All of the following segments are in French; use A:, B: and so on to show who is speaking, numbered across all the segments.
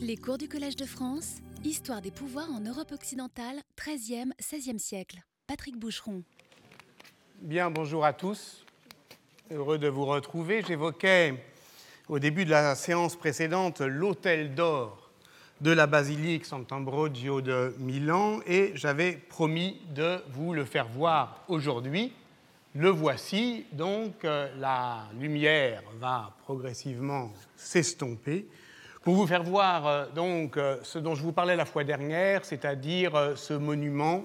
A: Les cours du Collège de France, Histoire des pouvoirs en Europe occidentale, 13e, 16e siècle. Patrick Boucheron.
B: Bien, bonjour à tous. Heureux de vous retrouver. J'évoquais au début de la séance précédente l'hôtel d'or de la basilique Sant'Ambrogio de Milan et j'avais promis de vous le faire voir aujourd'hui. Le voici, donc euh, la lumière va progressivement s'estomper pour vous faire voir euh, donc euh, ce dont je vous parlais la fois dernière, c'est-à-dire ce monument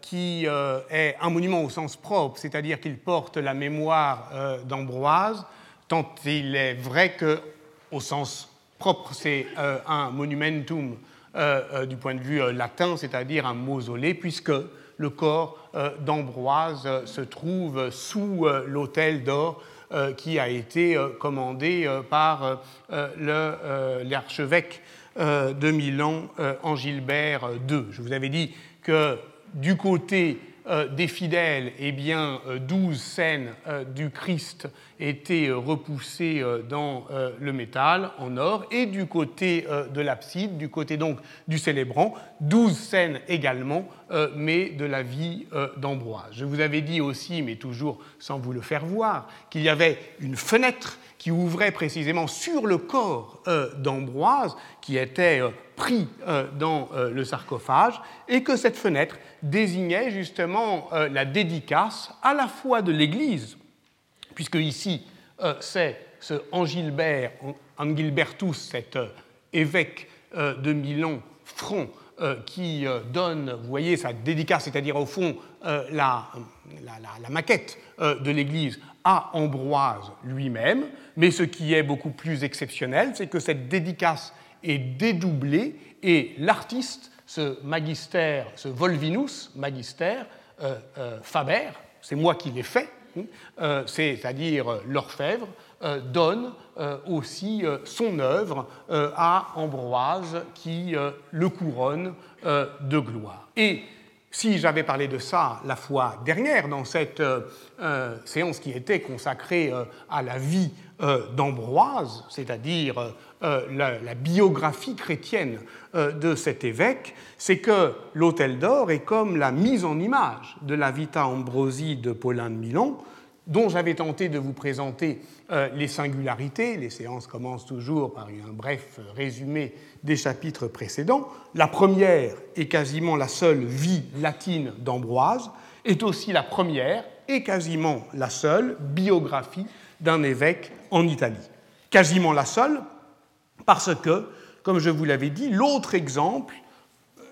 B: qui est un monument au sens propre, c'est-à-dire qu'il porte la mémoire d'Ambroise, tant il est vrai que au sens propre, c'est un monumentum du point de vue latin, c'est-à-dire un mausolée, puisque le corps d'Ambroise se trouve sous l'autel d'or qui a été commandé par l'archevêque de Milan, Angilbert II. Je vous avais dit que du côté des fidèles, eh bien, douze scènes du Christ étaient repoussées dans le métal en or, et du côté de l'abside, du côté donc du célébrant, douze scènes également, mais de la vie d'Ambroise. Je vous avais dit aussi, mais toujours sans vous le faire voir, qu'il y avait une fenêtre qui ouvrait précisément sur le corps d'Ambroise, qui était pris dans le sarcophage, et que cette fenêtre désignait justement la dédicace à la fois de l'Église, puisque ici c'est ce Angilbert, Angilbertus, cet évêque de Milan, franc, qui donne, vous voyez, sa dédicace, c'est-à-dire au fond la, la, maquette de l'Église à Ambroise lui-même, mais ce qui est beaucoup plus exceptionnel, c'est que cette dédicace est dédoublée et l'artiste, ce magister, ce Volvinus magister, euh, euh, Faber, c'est moi qui l'ai fait, hein, euh, c'est-à-dire l'orfèvre, donne aussi son œuvre à Ambroise qui le couronne de gloire. Et si j'avais parlé de ça la fois dernière dans cette séance qui était consacrée à la vie d'Ambroise, c'est-à-dire la, la, biographie chrétienne de cet évêque, c'est que l'Hôtel d'Or est comme la mise en image de la Vita Ambrosi de Paulin de Milan, dont j'avais tenté de vous présenter les singularités. Les séances commencent toujours par un bref résumé des chapitres précédents. La première est quasiment la seule vie latine d'Ambroise, est aussi la première et quasiment la seule biographie d'un évêque en Italie. Quasiment la seule, parce que, comme je vous l'avais dit, l'autre exemple, euh,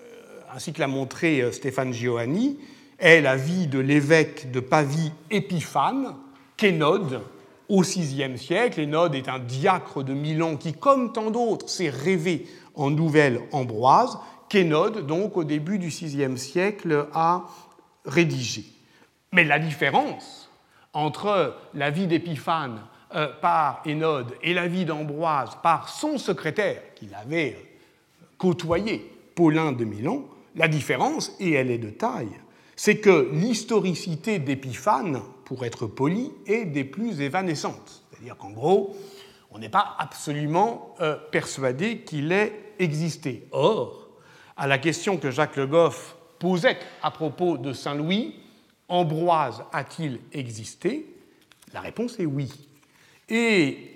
B: ainsi que l'a montré euh, Stéphane Giovanni, est la vie de l'évêque de Pavie Épiphane, qu'Énode, au VIe siècle. Énode est un diacre de Milan qui, comme tant d'autres, s'est rêvé en nouvelle ambroise, qu'Énode, donc au début du VIe siècle, a rédigé. Mais la différence entre la vie d'Épiphane euh, par Énode et la vie d'Ambroise par son secrétaire, qu'il avait côtoyé, Paulin de Milan, la différence, et elle est de taille, c'est que l'historicité d'Épiphane, pour être poli, est des plus évanescentes. C'est-à-dire qu'en gros, on n'est pas absolument euh, persuadé qu'il ait existé. Or, à la question que Jacques Le Goff posait à propos de Saint Louis, Ambroise a-t-il existé? La réponse est oui. Et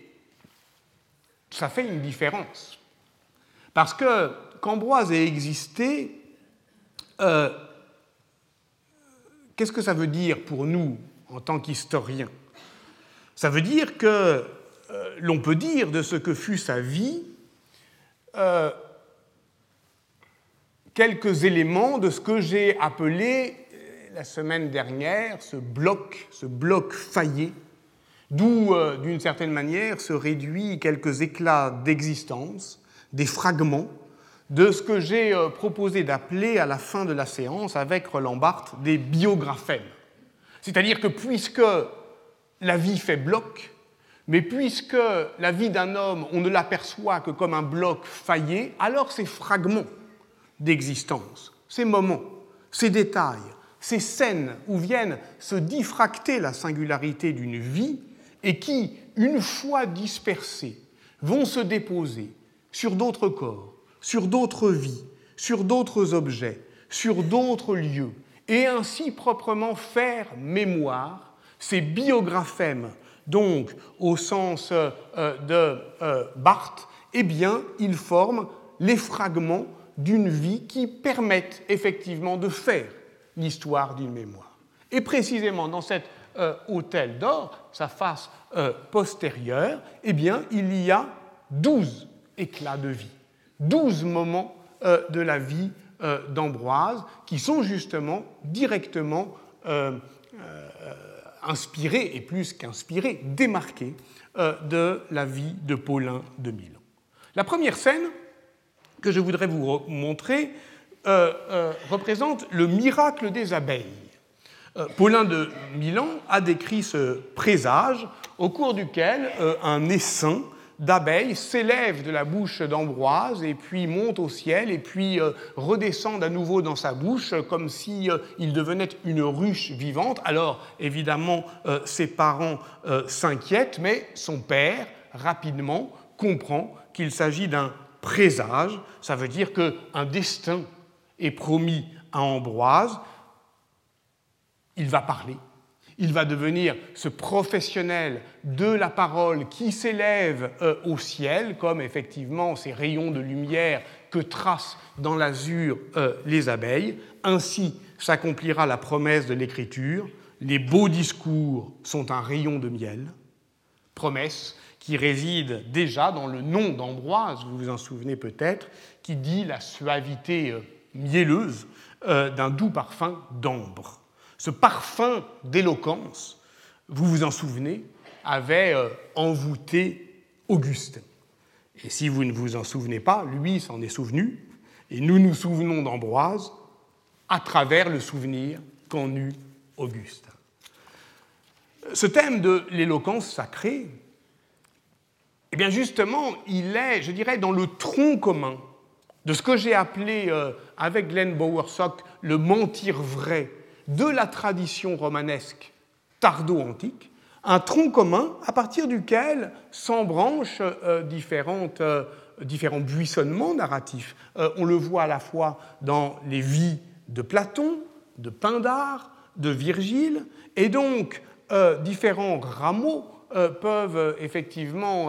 B: ça fait une différence. Parce que qu'Ambroise ait existé, euh, qu'est-ce que ça veut dire pour nous en tant qu'historiens? Ça veut dire que euh, l'on peut dire de ce que fut sa vie euh, quelques éléments de ce que j'ai appelé la semaine dernière ce bloc, ce bloc faillé d'où, euh, d'une certaine manière, se réduit quelques éclats d'existence, des fragments de ce que j'ai euh, proposé d'appeler à la fin de la séance avec Roland Barthes des biographèmes. C'est-à-dire que puisque la vie fait bloc, mais puisque la vie d'un homme, on ne l'aperçoit que comme un bloc faillé, alors ces fragments d'existence, ces moments, ces détails, ces scènes où viennent se diffracter la singularité d'une vie, et qui, une fois dispersés, vont se déposer sur d'autres corps, sur d'autres vies, sur d'autres objets, sur d'autres lieux, et ainsi proprement faire mémoire, ces biographèmes, donc au sens euh, de euh, Barthes, eh bien, ils forment les fragments d'une vie qui permettent effectivement de faire l'histoire d'une mémoire. Et précisément dans cet euh, hôtel d'or, sa face postérieure, eh bien, il y a douze éclats de vie, douze moments de la vie euh, d'Ambroise qui sont justement directement euh, euh, inspirés, et plus qu'inspirés, démarqués de la vie de Paulin de Milan. La première scène que je voudrais vous montrer représente le miracle des abeilles. Paulin de Milan a décrit ce présage au cours duquel un essaim d'abeilles s'élève de la bouche d'Ambroise et puis monte au ciel et puis euh, redescend à nouveau dans sa bouche comme si euh, devenait une ruche vivante. Alors évidemment euh, ses parents s'inquiètent, mais son père rapidement comprend qu'il s'agit d'un présage. Ça veut dire qu'un destin est promis à Ambroise. Il va parler il va devenir ce professionnel de la parole qui s'élève euh, au ciel, comme effectivement ces rayons de lumière que tracent dans l'azur euh, les abeilles. Ainsi s'accomplira la promesse de l'Écriture. Les beaux discours sont un rayon de miel. Promesse qui réside déjà dans le nom d'Ambroise, vous vous en souvenez peut-être, qui dit la suavité euh, mielleuse d'un doux parfum d'ambre ce parfum d'éloquence, vous vous en souvenez, avait euh, envoûté Augustin. Et si vous ne vous en souvenez pas, lui s'en est souvenu, et nous nous souvenons d'Ambroise à travers le souvenir qu'en eut Augustin. Ce thème de l'éloquence sacrée, eh bien justement, il est, je dirais, dans le tronc commun de ce que j'ai appelé, euh, avec Glenn Bowersock, le mentir vrai de la tradition romanesque tardo-antique, un tronc commun à partir duquel s'embranchent euh, euh, différents buissonnements narratifs. Euh, on le voit à la fois dans les vies de Platon, de Pindare, de Virgile, et donc différents rameaux peuvent effectivement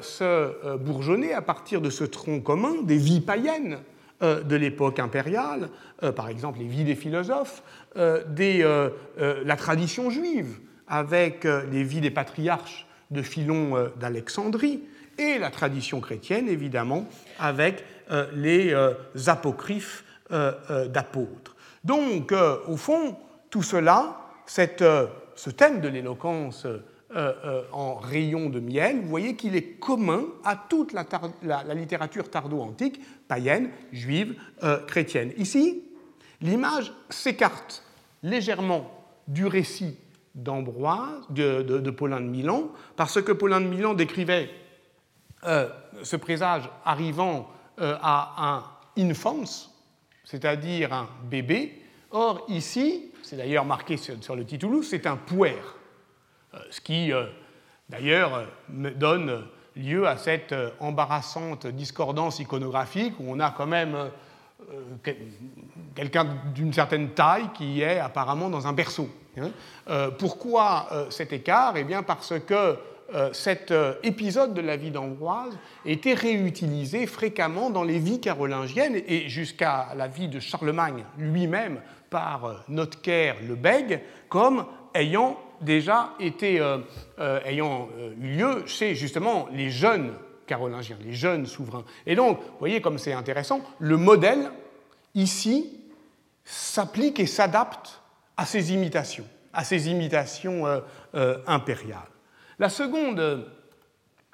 B: se bourgeonner à partir de ce tronc commun des vies païennes de l'époque impériale, par exemple les vies des philosophes, euh, euh, euh, la tradition juive, avec les vies des patriarches de Philon d'Alexandrie, et la tradition chrétienne, évidemment, avec les apocryphes d'apôtres. Donc, au fond, tout cela, ce thème de l'éloquence en rayon de miel, vous voyez qu'il est commun à toute la, littérature tardo-antique, païenne, juive, chrétienne. Ici, l'image s'écarte légèrement du récit d'Ambroise, de, Paulin de Milan, parce que Paulin de Milan décrivait euh, ce présage arrivant euh, à un infans, c'est-à-dire un bébé. Or, ici, c'est d'ailleurs marqué sur, le titulus, c'est un puer, euh, ce qui, d'ailleurs, donne lieu à cette embarrassante discordance iconographique où on a quand même euh, quelqu'un d'une certaine taille qui est apparemment dans un berceau. Hein. Euh, pourquoi euh, cet écart? Eh bien parce que cet épisode de la vie d'Ambroise était réutilisé fréquemment dans les vies carolingiennes et jusqu'à la vie de Charlemagne lui-même par Notker le Bègue comme ayant déjà été, ayant eu lieu chez justement les jeunes carolingiens, les jeunes souverains. Et donc, vous voyez comme c'est intéressant, le modèle, ici, s'applique et s'adapte à ces imitations, à ces imitations euh, euh, impériales. La seconde euh,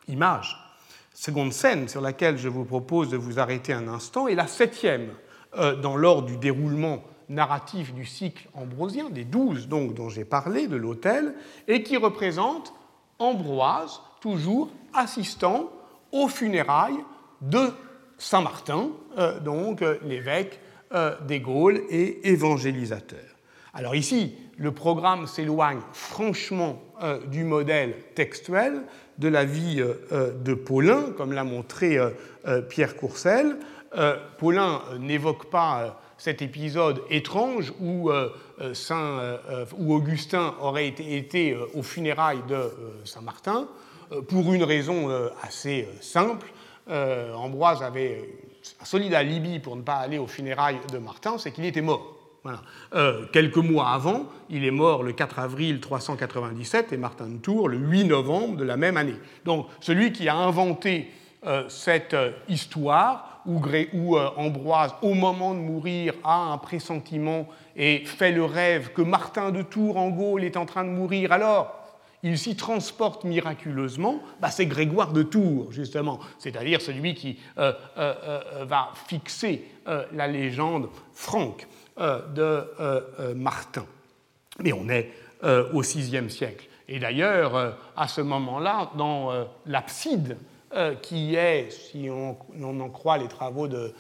B: image, seconde scène sur laquelle je vous propose de vous arrêter un instant est la septième dans l'ordre du déroulement narratif du cycle ambrosien, des douze donc dont j'ai parlé, de l'autel, et qui représente Ambroise, toujours assistant aux funérailles de Saint Martin, euh, donc euh, l'évêque euh, des Gaules et évangélisateur. Alors ici, le programme s'éloigne franchement du modèle textuel de la vie de Paulin, comme l'a montré Pierre Courcel. Paulin n'évoque pas cet épisode étrange où, Saint, où Augustin aurait été, été aux funérailles de Saint Martin, pour une raison assez simple. Ambroise avait un solide alibi pour ne pas aller aux funérailles de Martin, c'est qu'il était mort. Euh, quelques mois avant, il est mort le 4 avril 397 et Martin de Tours le 8 novembre de la même année. Donc celui qui a inventé euh, cette euh, histoire où, où Ambroise, au moment de mourir, a un pressentiment et fait le rêve que Martin de Tours en Gaule est en train de mourir, alors il s'y transporte miraculeusement, bah, c'est Grégoire de Tours, justement, c'est-à-dire celui qui va fixer la légende franque. Euh, de euh, euh, Martin. Mais on est au VIe siècle. Et d'ailleurs, à ce moment-là, dans l'abside, qui est, si on, en croit les travaux de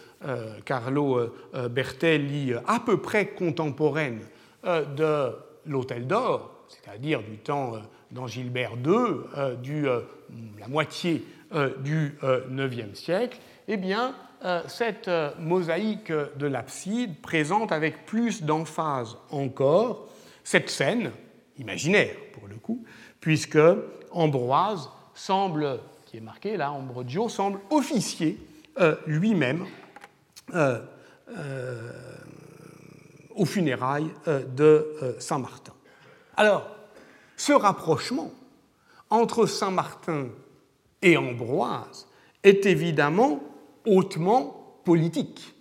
B: Carlo Bertelli, à peu près contemporaine de l'Hôtel d'Or, c'est-à-dire du temps d'Angilbert II, du, la moitié du IXe siècle, eh bien, euh, cette euh, mosaïque de l'abside présente avec plus d'emphase encore cette scène, imaginaire pour le coup, puisque Ambroise semble, qui est marqué là, Ambrogio, semble officier euh, lui-même aux funérailles de Saint Martin. Alors, ce rapprochement entre Saint Martin et Ambroise est évidemment hautement politique,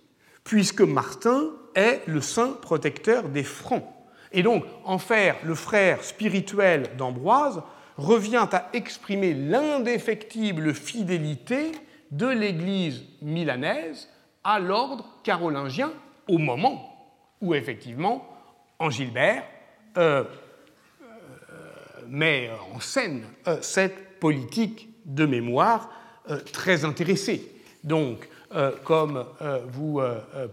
B: puisque Martin est le saint protecteur des Francs. Et donc, en faire le frère spirituel d'Ambroise revient à exprimer l'indéfectible fidélité de l'Église milanaise à l'ordre carolingien au moment où, effectivement, Angilbert euh, euh, met en scène euh, cette politique de mémoire très intéressée. Donc, comme vous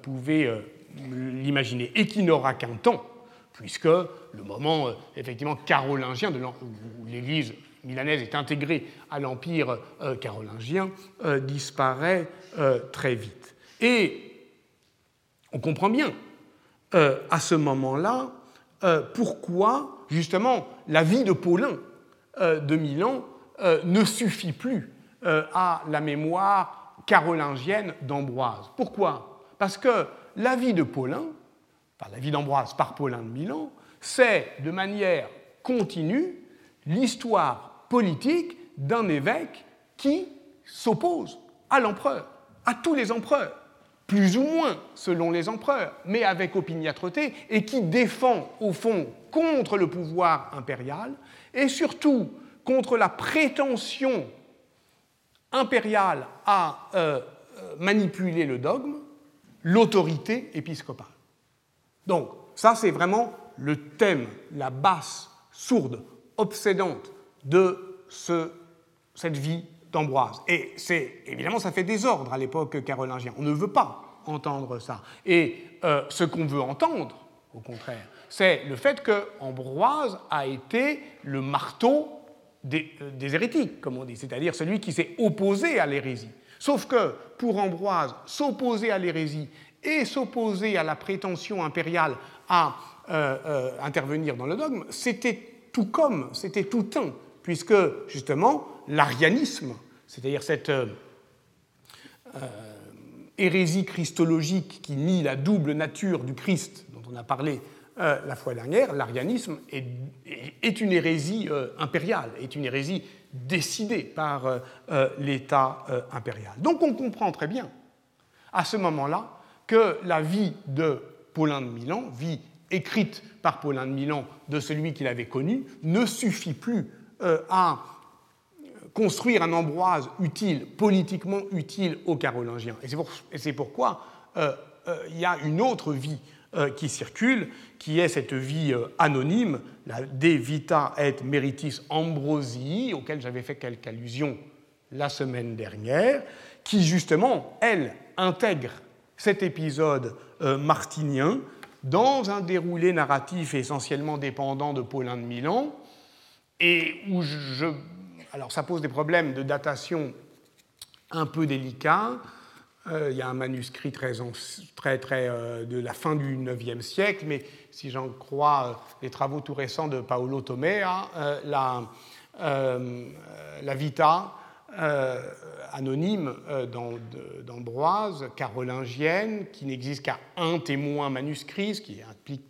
B: pouvez l'imaginer, et qui n'aura qu'un temps, puisque le moment effectivement carolingien de où l'Église milanaise est intégrée à l'empire carolingien disparaît très vite. Et on comprend bien à ce moment-là pourquoi justement la vie de Paulin de Milan ne suffit plus à la mémoire carolingienne d'Ambroise. Pourquoi? Parce que la vie de Paulin, enfin la vie d'Ambroise par Paulin de Milan, c'est de manière continue l'histoire politique d'un évêque qui s'oppose à l'empereur, à tous les empereurs, plus ou moins selon les empereurs, mais avec opiniâtreté, et qui défend au fond contre le pouvoir impérial, et surtout contre la prétention impériale à euh, euh, manipuler le dogme, l'autorité épiscopale. Donc, ça, c'est vraiment le thème, la basse, sourde, obsédante de ce, cette vie d'Ambroise. Et c'est évidemment, ça fait désordre à l'époque carolingienne. On ne veut pas entendre ça. Et euh, ce qu'on veut entendre, au contraire, c'est le fait que Ambroise a été le marteau euh, des, hérétiques, comme on dit, c'est-à-dire celui qui s'est opposé à l'hérésie. Sauf que pour Ambroise, s'opposer à l'hérésie et s'opposer à la prétention impériale à euh, euh, intervenir dans le dogme, c'était tout comme, c'était tout un, puisque justement l'arianisme, c'est-à-dire cette hérésie christologique qui nie la double nature du Christ dont on a parlé euh, la fois dernière, l'arianisme est, une hérésie euh, impériale, est une hérésie décidée par euh, l'État impérial. Donc on comprend très bien, à ce moment-là, que la vie de Paulin de Milan, vie écrite par Paulin de Milan de celui qu'il avait connu, ne suffit plus à construire un Ambroise utile, politiquement utile aux Carolingiens. Et c'est pourquoi il y a une autre vie euh, qui circule, qui est cette vie euh, anonyme, la De Vita et Meritis Ambrosii, auquel j'avais fait quelques allusions la semaine dernière, qui justement, elle, intègre cet épisode euh, martinien dans un déroulé narratif essentiellement dépendant de Paulin de Milan, et où je alors ça pose des problèmes de datation un peu délicats. il y a un manuscrit très, très, très de la fin du IXe siècle, mais si j'en crois les travaux tout récents de Paolo Tomea, la, la Vita euh, anonyme euh, d'Ambroise, carolingienne, qui n'existe qu'à un témoin manuscrit, ce qui implique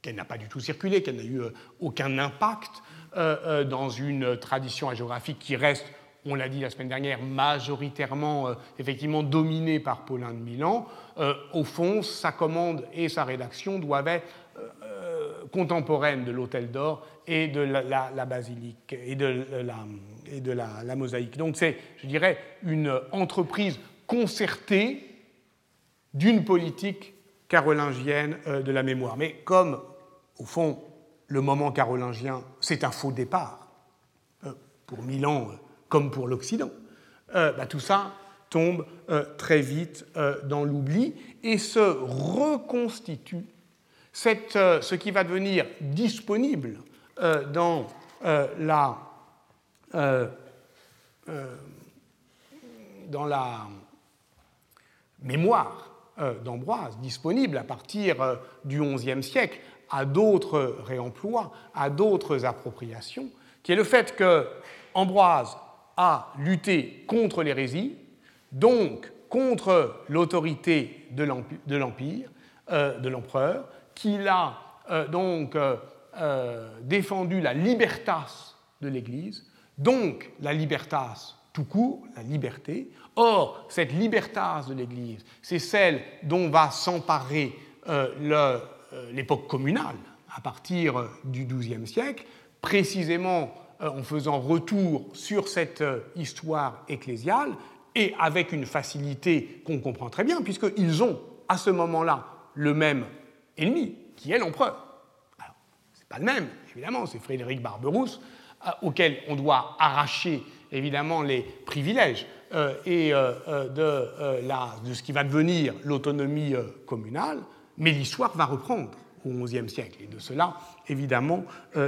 B: qu'elle n'a pas du tout circulé, qu'elle n'a eu euh, aucun impact dans une tradition hagiographique qui reste, on l'a dit la semaine dernière, majoritairement effectivement dominée par Paulin de Milan. au fond, sa commande et sa rédaction doivent être contemporaines de l'Hôtel d'Or et de la, basilique et de la, et de la, mosaïque. Donc c'est, je dirais, une entreprise concertée d'une politique carolingienne euh, de la mémoire. Mais comme, au fond, le moment carolingien, c'est un faux départ, euh, pour Milan euh, comme pour l'Occident, bah, tout ça tombe très vite dans l'oubli et se reconstitue ce qui va devenir disponible dans la euh, euh, dans la mémoire euh, d'Ambroise, disponible à partir du XIe siècle, à d'autres réemplois, à d'autres appropriations, qui est le fait que Ambroise a lutté contre l'hérésie, donc contre l'autorité de l'Empire, de l'empereur, qu'il a donc défendu la libertas de l'Église, donc la libertas tout court, la liberté. Or, cette libertas de l'Église, c'est celle dont va s'emparer euh, euh, l'époque communale à partir du XIIe siècle, précisément euh, en faisant retour sur cette histoire ecclésiale et avec une facilité qu'on comprend très bien, puisqu'ils ont à ce moment-là le même ennemi, qui est l'empereur. Alors, ce n'est pas le même, évidemment, c'est Frédéric Barberousse, euh, auquel on doit arracher évidemment les privilèges euh, et euh, de, de, ce qui va devenir l'autonomie communale, mais l'histoire va reprendre au XIe siècle. Et de cela, évidemment,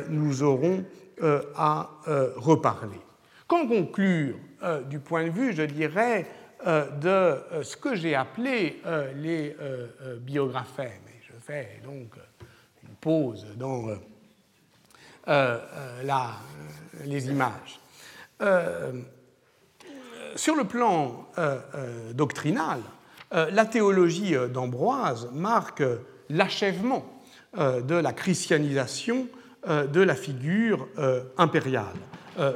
B: nous aurons à reparler. Qu'en conclure du point de vue, je dirais, de ce que j'ai appelé les biographèmes Et je fais donc une pause dans euh, euh, la, les images. Euh, sur le plan doctrinal, la théologie d'Ambroise marque l'achèvement de la christianisation de la figure impériale.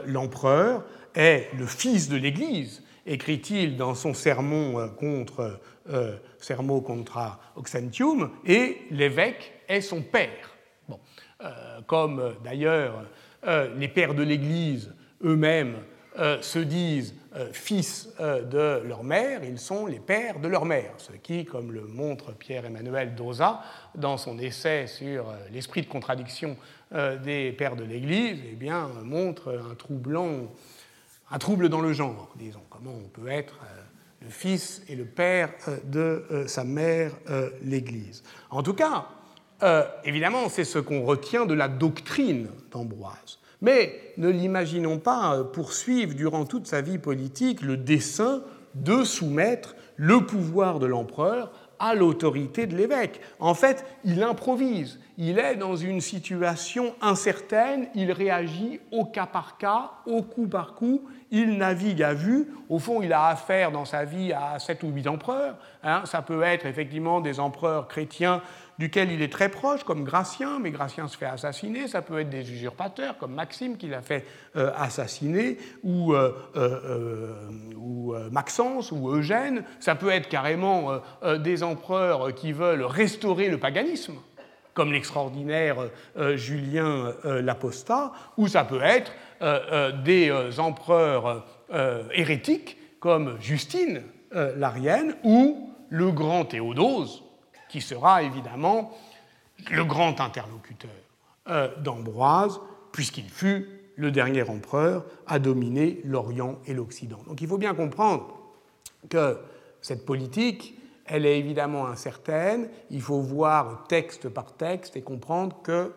B: L'empereur est le fils de l'Église, écrit-il dans son sermon contre contra Oxentium, et l'évêque est son père. Euh, comme euh, d'ailleurs euh, les pères de l'Église eux-mêmes se disent fils de leur mère, ils sont les pères de leur mère, ce qui, comme le montre Pierre-Emmanuel Dosa dans son essai sur l'esprit de contradiction des pères de l'Église, eh bien, montre un, un trouble dans le genre, disons, comment on peut être le fils et le père de sa mère, l'Église. En tout cas, euh, évidemment, c'est ce qu'on retient de la doctrine d'Ambroise. Mais ne l'imaginons pas euh, poursuivre durant toute sa vie politique le dessein de soumettre le pouvoir de l'empereur à l'autorité de l'évêque. En fait, il improvise, il est dans une situation incertaine, il réagit au cas par cas, au coup par coup, il navigue à vue. Au fond, il a affaire dans sa vie à sept ou huit empereurs. Hein. Ça peut être effectivement des empereurs chrétiens duquel il est très proche, comme Gratien, mais Gratien se fait assassiner. Ça peut être des usurpateurs, comme Maxime, qui l'a fait euh, assassiner, ou, euh, euh, ou Maxence, ou Eugène. Ça peut être carrément des empereurs qui veulent restaurer le paganisme, comme l'extraordinaire Julien l'Apostat, ou ça peut être des empereurs hérétiques, comme Justine l'Arienne, ou le grand Théodose, qui sera évidemment le grand interlocuteur euh, d'Ambroise, puisqu'il fut le dernier empereur à dominer l'Orient et l'Occident. Donc il faut bien comprendre que cette politique, elle est évidemment incertaine, il faut voir texte par texte et comprendre que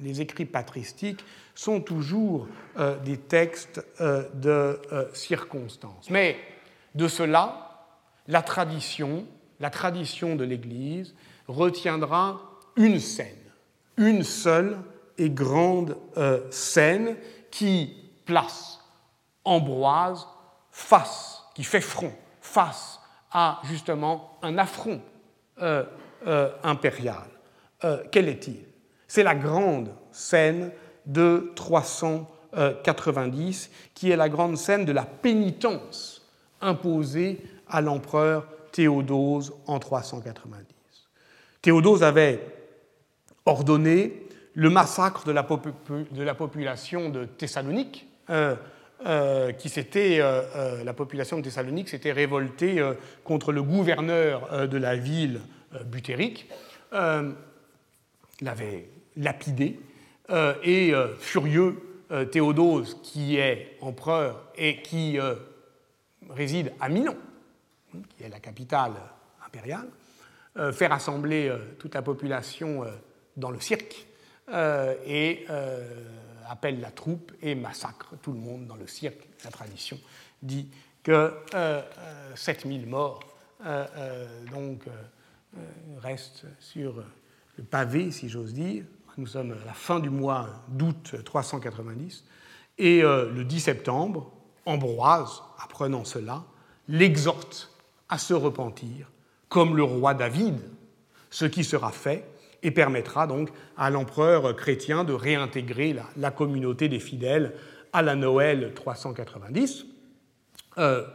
B: les écrits patristiques sont toujours des textes de circonstance. Mais de cela, la tradition, la tradition de l'Église retiendra une scène, une seule et grande scène qui place Ambroise face, qui fait front face à justement un affront euh, euh, impérial. Euh, quel est-il? C'est la grande scène de 390, qui est la grande scène de la pénitence imposée à l'empereur Théodose en 390. Théodose avait ordonné le massacre de la, population de Thessalonique, euh, qui s'était, euh, euh, la population de Thessalonique s'était révoltée contre le gouverneur de la ville butérique, l'avait lapidé, et furieux, Théodose, qui est empereur et qui réside à Milan, qui est la capitale impériale, fait rassembler toute la population dans le cirque et appelle la troupe et massacre tout le monde dans le cirque. La tradition dit que 7000 euh, euh, morts euh, donc, restent sur le pavé, si j'ose dire. Nous sommes à la fin du mois d'août 390. Et le 10 septembre, Ambroise, apprenant cela, l'exhorte à se repentir, comme le roi David, ce qui sera fait et permettra donc à l'empereur chrétien de réintégrer la, communauté des fidèles à la Noël 390. Euh,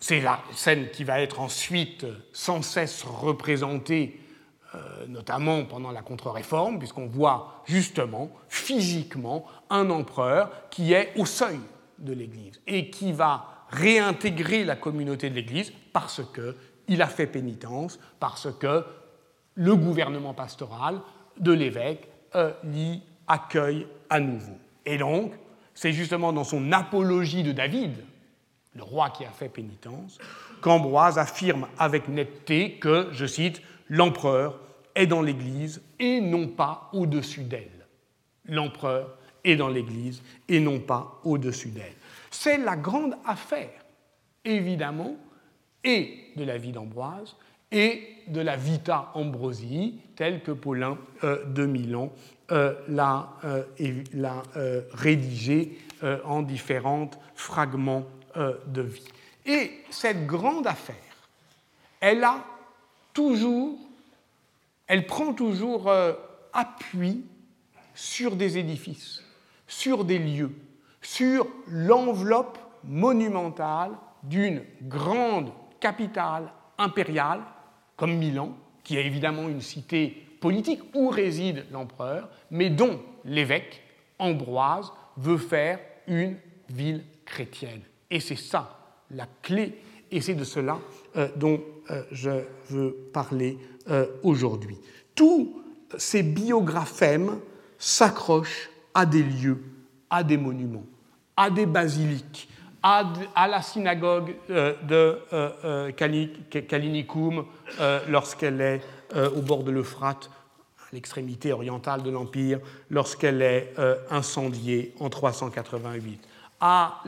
B: c'est la scène qui va être ensuite sans cesse représentée, euh, notamment pendant la contre-réforme, puisqu'on voit justement physiquement un empereur qui est au seuil de l'Église et qui va réintégrer la communauté de l'Église parce qu'il a fait pénitence, parce que le gouvernement pastoral de l'évêque euh, l'y accueille à nouveau. Et donc, c'est justement dans son apologie de David, le roi qui a fait pénitence, qu'Ambroise affirme avec netteté que, je cite, l'empereur est dans l'Église et non pas au-dessus d'elle. L'empereur est dans l'Église et non pas au-dessus d'elle. C'est la grande affaire, évidemment, et de la vie d'Ambroise, et de la Vita Ambrosi, telle que Paulin euh, de Milan euh, l'a euh, rédigée en différents fragments de vie. Et cette grande affaire, elle a toujours, elle prend toujours appui sur des édifices, sur des lieux, sur l'enveloppe monumentale d'une grande capitale impériale comme Milan, qui est évidemment une cité politique où réside l'empereur, mais dont l'évêque, Ambroise, veut faire une ville chrétienne. Et c'est ça la clé, et c'est de cela euh, dont euh, je veux parler euh, aujourd'hui. Tous ces biographèmes s'accrochent à des lieux, à des monuments, à des basiliques, à, la synagogue euh, de euh, euh, Kalinikum lorsqu'elle est au bord de l'Euphrate, à l'extrémité orientale de l'Empire, lorsqu'elle est incendiée en 388, à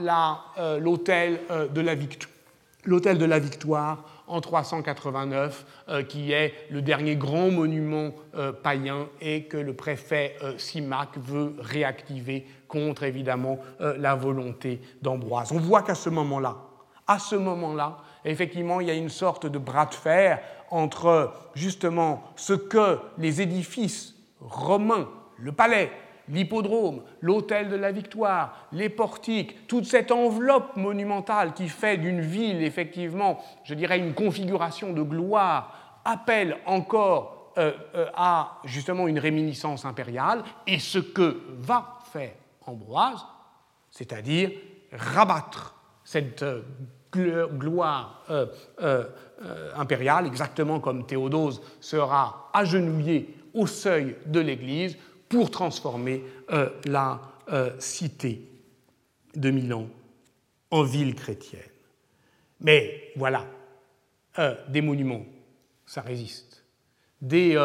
B: l'hôtel de la Victoire en 389, qui est le dernier grand monument païen et que le préfet Simac veut réactiver contre évidemment euh, la volonté d'Ambroise. On voit qu'à ce moment-là, à ce moment-là, effectivement, il y a une sorte de bras de fer entre justement ce que les édifices romains, le palais, l'hippodrome, l'hôtel de la Victoire, les portiques, toute cette enveloppe monumentale qui fait d'une ville, effectivement, je dirais une configuration de gloire, appelle encore euh, euh, à justement une réminiscence impériale, et ce que va faire Ambroise, c'est-à-dire rabattre cette euh, gloire impériale, exactement comme Théodose sera agenouillé au seuil de l'Église pour transformer la cité de Milan en ville chrétienne. Mais voilà, des monuments, ça résiste. Des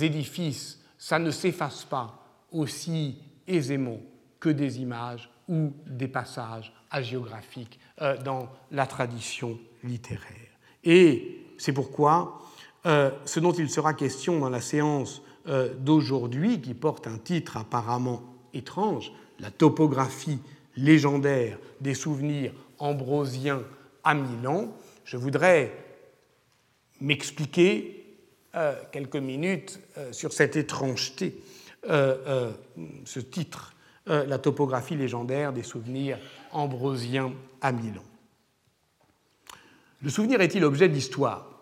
B: édifices, ça ne s'efface pas aussi aisément que des images ou des passages hagiographiques euh, dans la tradition littéraire. Et c'est pourquoi euh, ce dont il sera question dans la séance euh, d'aujourd'hui, qui porte un titre apparemment étrange, la topographie légendaire des souvenirs ambrosiens à Milan, je voudrais m'expliquer quelques minutes sur cette étrangeté, ce titre euh, la topographie légendaire des souvenirs ambrosiens à Milan. Le souvenir est-il objet d'histoire?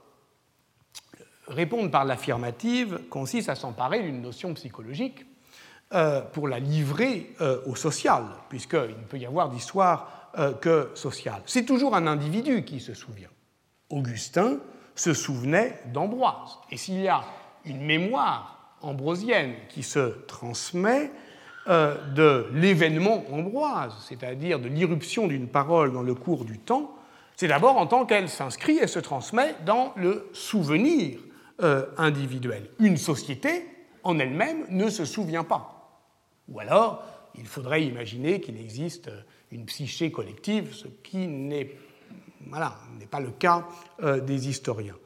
B: Répondre par l'affirmative consiste à s'emparer d'une notion psychologique euh, pour la livrer euh, au social, puisqu'il ne peut y avoir d'histoire que sociale. C'est toujours un individu qui se souvient. Augustin se souvenait d'Ambroise. Et s'il y a une mémoire ambrosienne qui se transmet, euh, de l'événement ambroise, c'est-à-dire de l'irruption d'une parole dans le cours du temps, c'est d'abord en tant qu'elle s'inscrit et se transmet dans le souvenir euh, individuel. Une société, en elle-même, ne se souvient pas. Ou alors, il faudrait imaginer qu'il existe une psyché collective, ce qui n'est voilà, pas le cas euh, des historiens,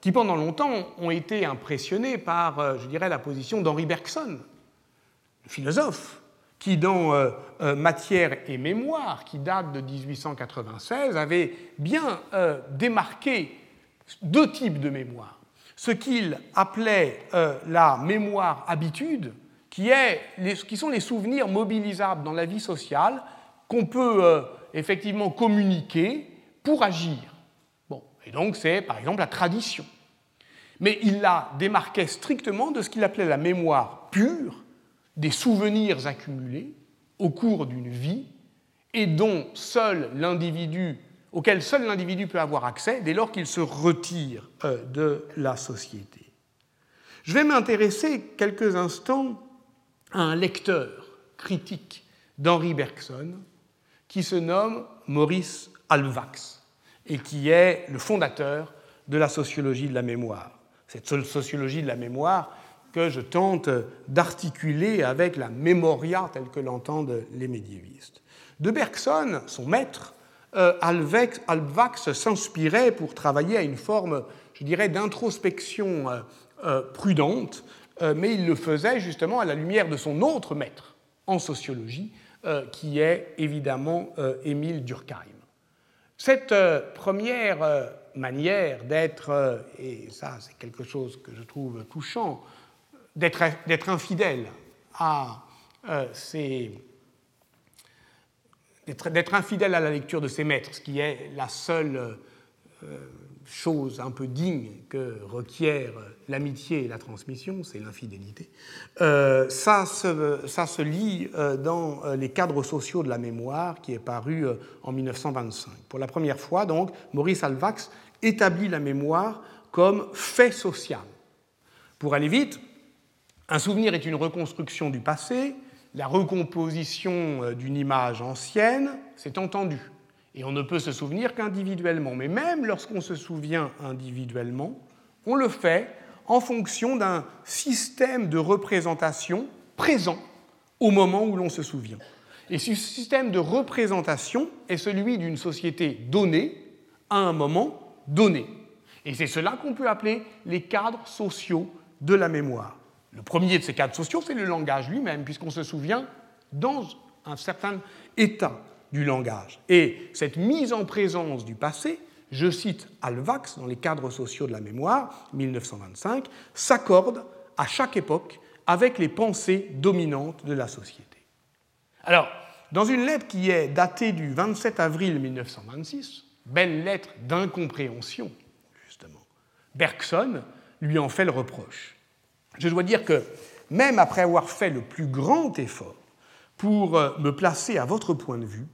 B: qui pendant longtemps ont été impressionnés par, je dirais, la position d'Henri Bergson, philosophe, qui dans euh, euh, Matière et Mémoire, qui date de 1896, avait bien euh, démarqué deux types de mémoire. Ce qu'il appelait la mémoire habitude, qui, est qui sont les souvenirs mobilisables dans la vie sociale qu'on peut effectivement communiquer pour agir. Bon, et donc c'est par exemple la tradition. Mais il la démarquait strictement de ce qu'il appelait la mémoire pure, des souvenirs accumulés au cours d'une vie et dont seul l'individu, auquel seul l'individu peut avoir accès dès lors qu'il se retire euh, de la société. Je vais m'intéresser quelques instants à un lecteur critique d'Henri Bergson qui se nomme Maurice Alvax et qui est le fondateur de la sociologie de la mémoire. Cette sociologie de la mémoire que je tente d'articuler avec la mémoria telle que l'entendent les médiévistes. De Bergson, son maître, euh, Alvax s'inspirait pour travailler à une forme, je dirais, d'introspection euh, euh, prudente, mais il le faisait justement à la lumière de son autre maître en sociologie, qui est évidemment Émile Durkheim. Cette première manière d'être, et ça c'est quelque chose que je trouve touchant, d'être infidèle à euh, d'être infidèle à la lecture de ses maîtres, ce qui est la seule euh, chose un peu digne que requiert l'amitié et la transmission, c'est l'infidélité. Euh, ça, se, ça, se, lit dans Les cadres sociaux de la mémoire, qui est paru en 1925. Pour la première fois, donc, Maurice Alvax établit la mémoire comme fait social. Pour aller vite, un souvenir est une reconstruction du passé, la recomposition euh, d'une image ancienne, c'est entendu. Et on ne peut se souvenir qu'individuellement. Mais même lorsqu'on se souvient individuellement, on le fait en fonction d'un système de représentation présent au moment où l'on se souvient. Et ce système de représentation est celui d'une société donnée à un moment donné. Et c'est cela qu'on peut appeler les cadres sociaux de la mémoire. Le premier de ces cadres sociaux, c'est le langage lui-même, puisqu'on se souvient dans un certain état du langage. Et cette mise en présence du passé, je cite Alvax dans les cadres sociaux de la mémoire, 1925, s'accorde à chaque époque avec les pensées dominantes de la société. Alors, dans une lettre qui est datée du 27 avril 1926, belle lettre d'incompréhension, justement, Bergson lui en fait le reproche je dois dire que même après avoir fait le plus grand effort pour euh, me placer à votre point de vue,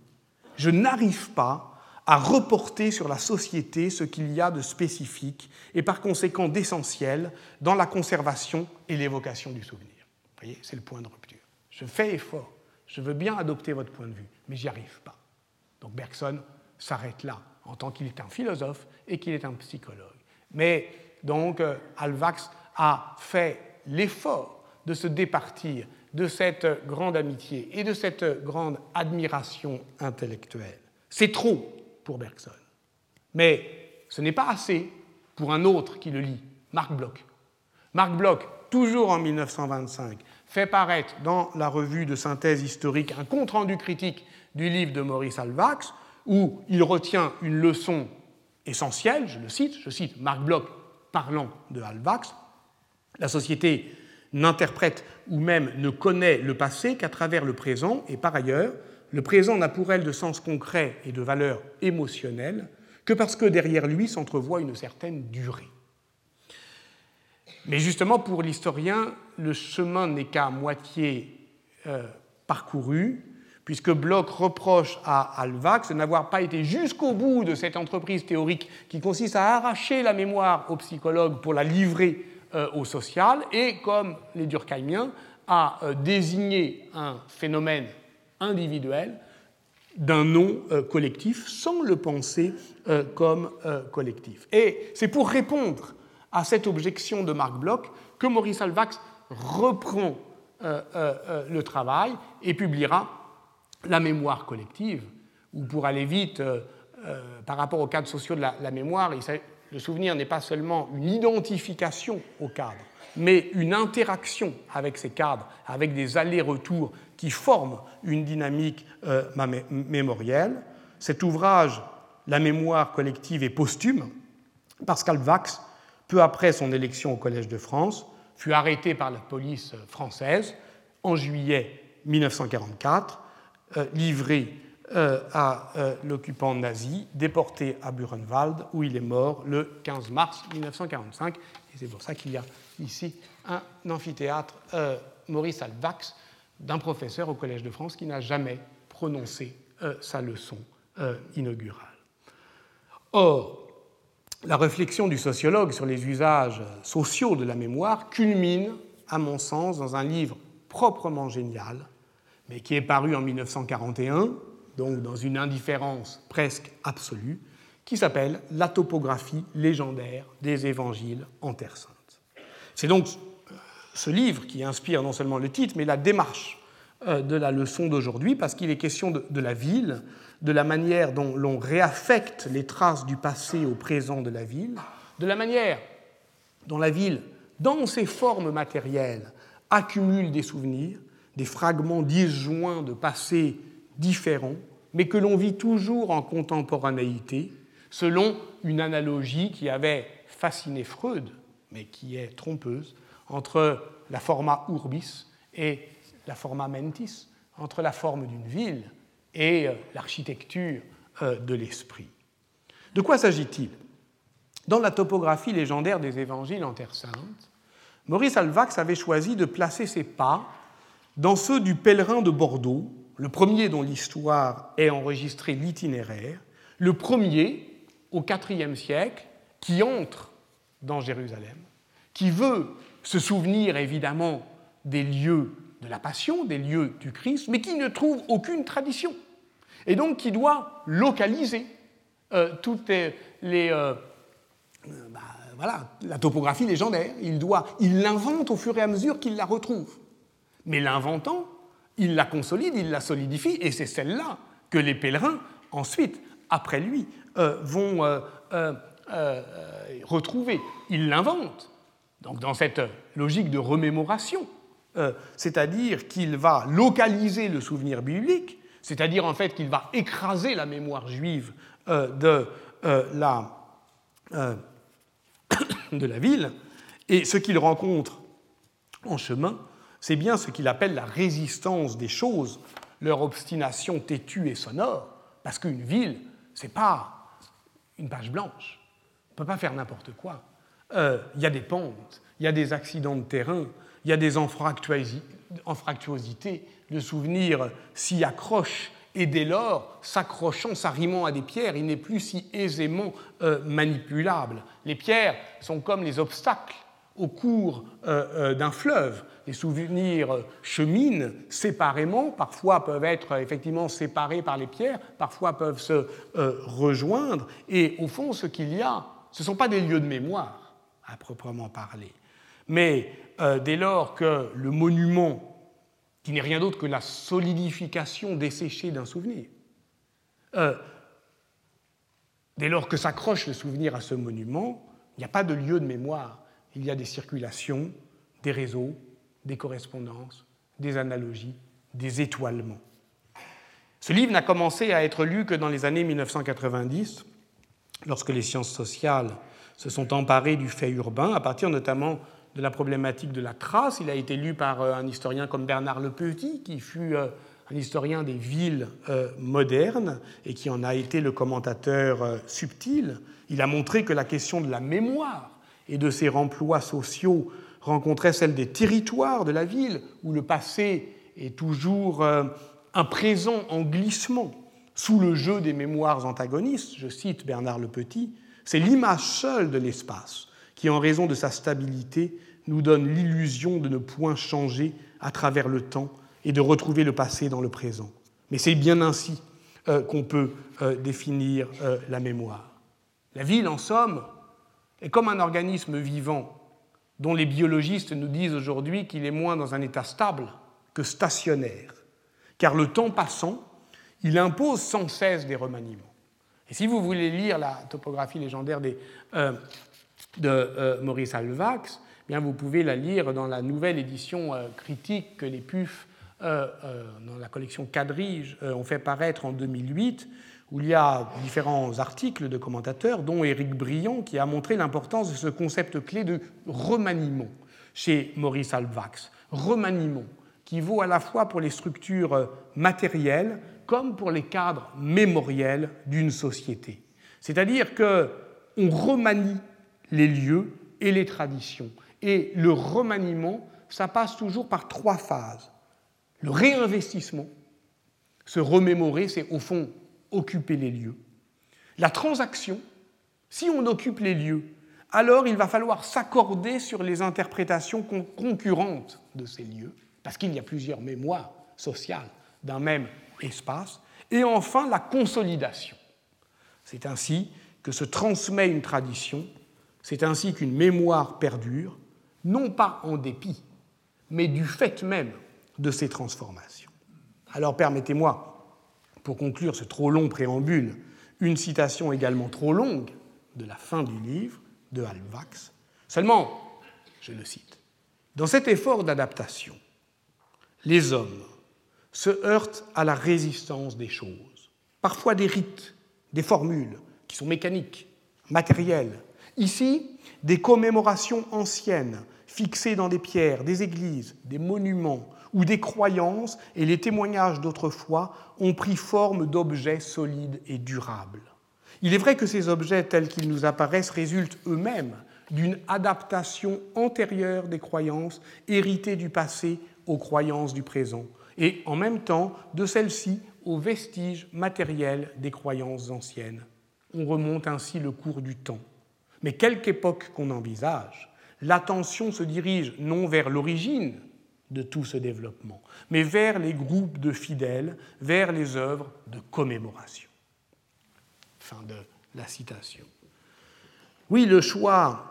B: je n'arrive pas à reporter sur la société ce qu'il y a de spécifique et par conséquent d'essentiel dans la conservation et l'évocation du souvenir. Vous voyez, c'est le point de rupture. Je fais effort, je veux bien adopter votre point de vue, mais j'y arrive pas. Donc Bergson s'arrête là, en tant qu'il est un philosophe et qu'il est un psychologue. Mais donc euh, Alvax a fait l'effort de se départir de cette grande amitié et de cette grande admiration intellectuelle. C'est trop pour Bergson. Mais ce n'est pas assez pour un autre qui le lit, Marc Bloch. Marc Bloch, toujours en 1925, fait paraître dans la revue de synthèse historique un compte-rendu critique du livre de Maurice Alvax, où il retient une leçon essentielle, je le cite, je cite Marc Bloch parlant de Alvax, la société n'interprète ou même ne connaît le passé qu'à travers le présent, et par ailleurs, le présent n'a pour elle de sens concret et de valeur émotionnelle que parce que derrière lui s'entrevoit une certaine durée. Mais justement, pour l'historien, le chemin n'est qu'à moitié euh, parcouru, puisque Bloch reproche à Alvax de n'avoir pas été jusqu'au bout de cette entreprise théorique qui consiste à arracher la mémoire au psychologue pour la livrer au social, et comme les Durkheimiens, à euh, désigner un phénomène individuel d'un nom euh, collectif sans le penser comme collectif. Et c'est pour répondre à cette objection de Marc Bloch que Maurice Alvax reprend le travail et publiera la mémoire collective, ou pour aller vite, euh, euh, par rapport aux cadres sociaux de la, mémoire, le souvenir n'est pas seulement une identification au cadre, mais une interaction avec ces cadres, avec des allers-retours qui forment une dynamique euh, mémorielle. Cet ouvrage, La mémoire collective, est posthume, parce qu'Alvax, peu après son élection au Collège de France, fut arrêté par la police française en juillet 1944 euh, livré euh, à euh, l'occupant nazi, déporté à Buchenwald, où il est mort le 15 mars 1945. Et c'est pour ça qu'il y a ici un amphithéâtre Maurice Alvax d'un professeur au Collège de France qui n'a jamais prononcé sa leçon inaugurale. Or, la réflexion du sociologue sur les usages sociaux de la mémoire culmine, à mon sens, dans un livre proprement génial mais qui est paru en 1941, donc dans une indifférence presque absolue, qui s'appelle La topographie légendaire des évangiles en Terre Sainte. C'est donc euh, ce livre qui inspire non seulement le titre, mais la démarche euh, de la leçon d'aujourd'hui, parce qu'il est question de, la ville, de la manière dont l'on réaffecte les traces du passé au présent de la ville, de la manière dont la ville, dans ses formes matérielles, accumule des souvenirs, des fragments disjoints de passés différents, mais que l'on vit toujours en contemporanéité, selon une analogie qui avait fasciné Freud, mais qui est trompeuse, entre la forma urbis et la forma mentis, entre la forme d'une ville et euh, l'architecture euh, de l'esprit. De quoi s'agit-il? Dans la topographie légendaire des évangiles en Terre Sainte, Maurice Alvax avait choisi de placer ses pas dans ceux du pèlerin de Bordeaux, le premier dont l'histoire est enregistrée l'itinéraire, le premier au IVe siècle qui entre dans Jérusalem, qui veut se souvenir évidemment des lieux de la Passion, des lieux du Christ, mais qui ne trouve aucune tradition, et donc qui doit localiser euh, toutes les, euh, bah, voilà, la topographie légendaire. Il doit, il l'invente au fur et à mesure qu'il la retrouve. Mais l'inventant, il la consolide, il la solidifie, et c'est celle-là que les pèlerins, ensuite, après lui, euh, vont euh, euh, retrouver. Il l'invente, donc dans cette logique de remémoration, c'est-à-dire qu'il va localiser le souvenir biblique, c'est-à-dire en fait qu'il va écraser la mémoire juive de, la, de la ville, et ce qu'il rencontre en chemin, c'est bien ce qu'il appelle la résistance des choses, leur obstination têtue et sonore, parce qu'une ville, c'est pas une page blanche. On ne peut pas faire n'importe quoi. Euh, il y a des pentes, il y a des accidents de terrain, il y a des anfractuosités. Le souvenir s'y accroche et dès lors, s'accrochant, s'arrimant à des pierres, il n'est plus si aisément euh, manipulable. Les pierres sont comme les obstacles au cours euh, d'un fleuve les souvenirs cheminent séparément, parfois peuvent être effectivement séparés par les pierres, parfois peuvent se euh, rejoindre, et au fond, ce qu'il y a, ce ne sont pas des lieux de mémoire, à proprement parler, Mais euh, dès lors que le monument, qui n'est rien d'autre que la solidification desséchée d'un souvenir, euh, dès lors que s'accroche le souvenir à ce monument, il n'y a pas de lieu de mémoire. Il y a des circulations, des réseaux, des correspondances, des analogies, des étoilements. Ce livre n'a commencé à être lu que dans les années 1990, lorsque les sciences sociales se sont emparées du fait urbain, à partir notamment de la problématique de la crasse. Il a été lu par euh, un historien comme Bernard Le Petit, qui fut euh, un historien des villes euh, modernes et qui en a été le commentateur subtil. Il a montré que la question de la mémoire et de ses remplois sociaux rencontrait celle des territoires de la ville, où le passé est toujours un présent en glissement sous le jeu des mémoires antagonistes. Je cite Bernard Le Petit, c'est l'image seule de l'espace qui, en raison de sa stabilité, nous donne l'illusion de ne point changer à travers le temps et de retrouver le passé dans le présent. Mais c'est bien ainsi euh, qu'on peut euh, définir euh, la mémoire. La ville, en somme, est comme un organisme vivant dont les biologistes nous disent aujourd'hui qu'il est moins dans un état stable que stationnaire, car le temps passant, il impose sans cesse des remaniements. Et si vous voulez lire la topographie légendaire des, de Maurice Alvax, bien, vous pouvez la lire dans la nouvelle édition euh, critique que les PUF, euh, euh, dans la collection Quadrige, ont fait paraître en 2008, où il y a différents articles de commentateurs, dont Éric Briand, qui a montré l'importance de ce concept clé de remaniement chez Maurice Alvax. Remaniement, qui vaut à la fois pour les structures matérielles comme pour les cadres mémoriels d'une société. C'est-à-dire qu'on remanie les lieux et les traditions. Et le remaniement, ça passe toujours par trois phases. Le réinvestissement, se remémorer, c'est au fond occuper les lieux. La transaction, si on occupe les lieux, alors il va falloir s'accorder sur les interprétations concurrentes de ces lieux, parce qu'il y a plusieurs mémoires sociales d'un même espace. Et enfin, la consolidation. C'est ainsi que se transmet une tradition, c'est ainsi qu'une mémoire perdure, non pas en dépit, mais du fait même de ces transformations. Alors permettez-moi, pour conclure ce trop long préambule, une citation également trop longue de la fin du livre de Halbwachs. Seulement, je le cite, dans cet effort d'adaptation, les hommes se heurtent à la résistance des choses, parfois des rites, des formules qui sont mécaniques, matérielles. Ici, des commémorations anciennes fixés dans des pierres, des églises, des monuments ou des croyances, et les témoignages d'autrefois ont pris forme d'objets solides et durables. Il est vrai que ces objets tels qu'ils nous apparaissent résultent eux-mêmes d'une adaptation antérieure des croyances héritées du passé aux croyances du présent, et en même temps de celles-ci aux vestiges matériels des croyances anciennes. On remonte ainsi le cours du temps. Mais quelque époque qu'on envisage, l'attention se dirige non vers l'origine de tout ce développement, mais vers les groupes de fidèles, vers les œuvres de commémoration. Fin de la citation. Oui, le choix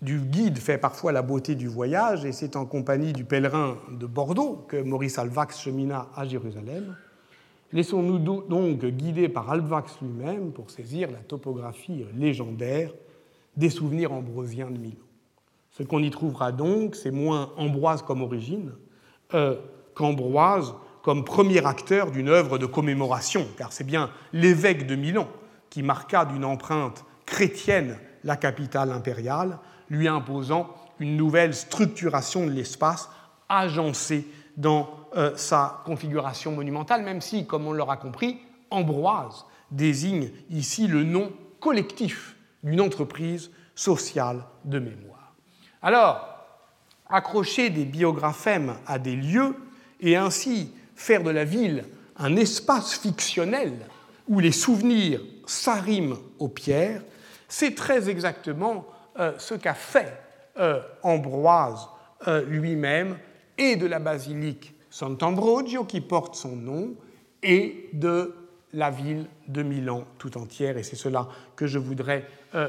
B: du guide fait parfois la beauté du voyage, et c'est en compagnie du pèlerin de Bordeaux que Maurice Alvax chemina à Jérusalem. Laissons-nous donc guider par Alvax lui-même pour saisir la topographie légendaire des souvenirs ambrosiens de Milan. Ce qu'on y trouvera donc, c'est moins Ambroise comme origine euh, qu'Ambroise comme premier acteur d'une œuvre de commémoration, car c'est bien l'évêque de Milan qui marqua d'une empreinte chrétienne la capitale impériale, lui imposant une nouvelle structuration de l'espace agencée dans euh, sa configuration monumentale, même si, comme on l'aura compris, Ambroise désigne ici le nom collectif d'une entreprise sociale de mémoire. Alors, accrocher des biographèmes à des lieux et ainsi faire de la ville un espace fictionnel où les souvenirs s'arriment aux pierres, c'est très exactement euh, ce qu'a fait euh, Ambroise euh, lui-même et de la basilique Sant'Ambrogio qui porte son nom et de la ville de Milan tout entière. Et c'est cela que je voudrais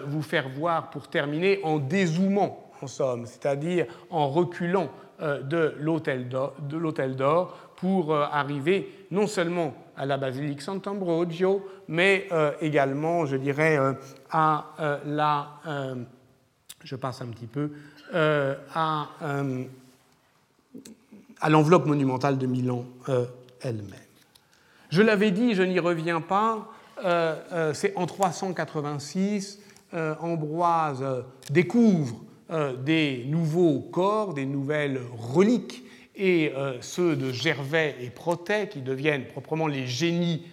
B: vous faire voir pour terminer en dézoomant en somme, c'est-à-dire en reculant de l'hôtel d'or pour arriver non seulement à la basilique Sant'Ambrogio, mais également, je dirais, à la... je passe un petit peu, à, à l'enveloppe monumentale de Milan elle-même. Je l'avais dit, je n'y reviens pas, euh, euh, c'est en 386, euh, Ambroise découvre des nouveaux corps, des nouvelles reliques, et ceux de Gervais et Protet, qui deviennent proprement les génies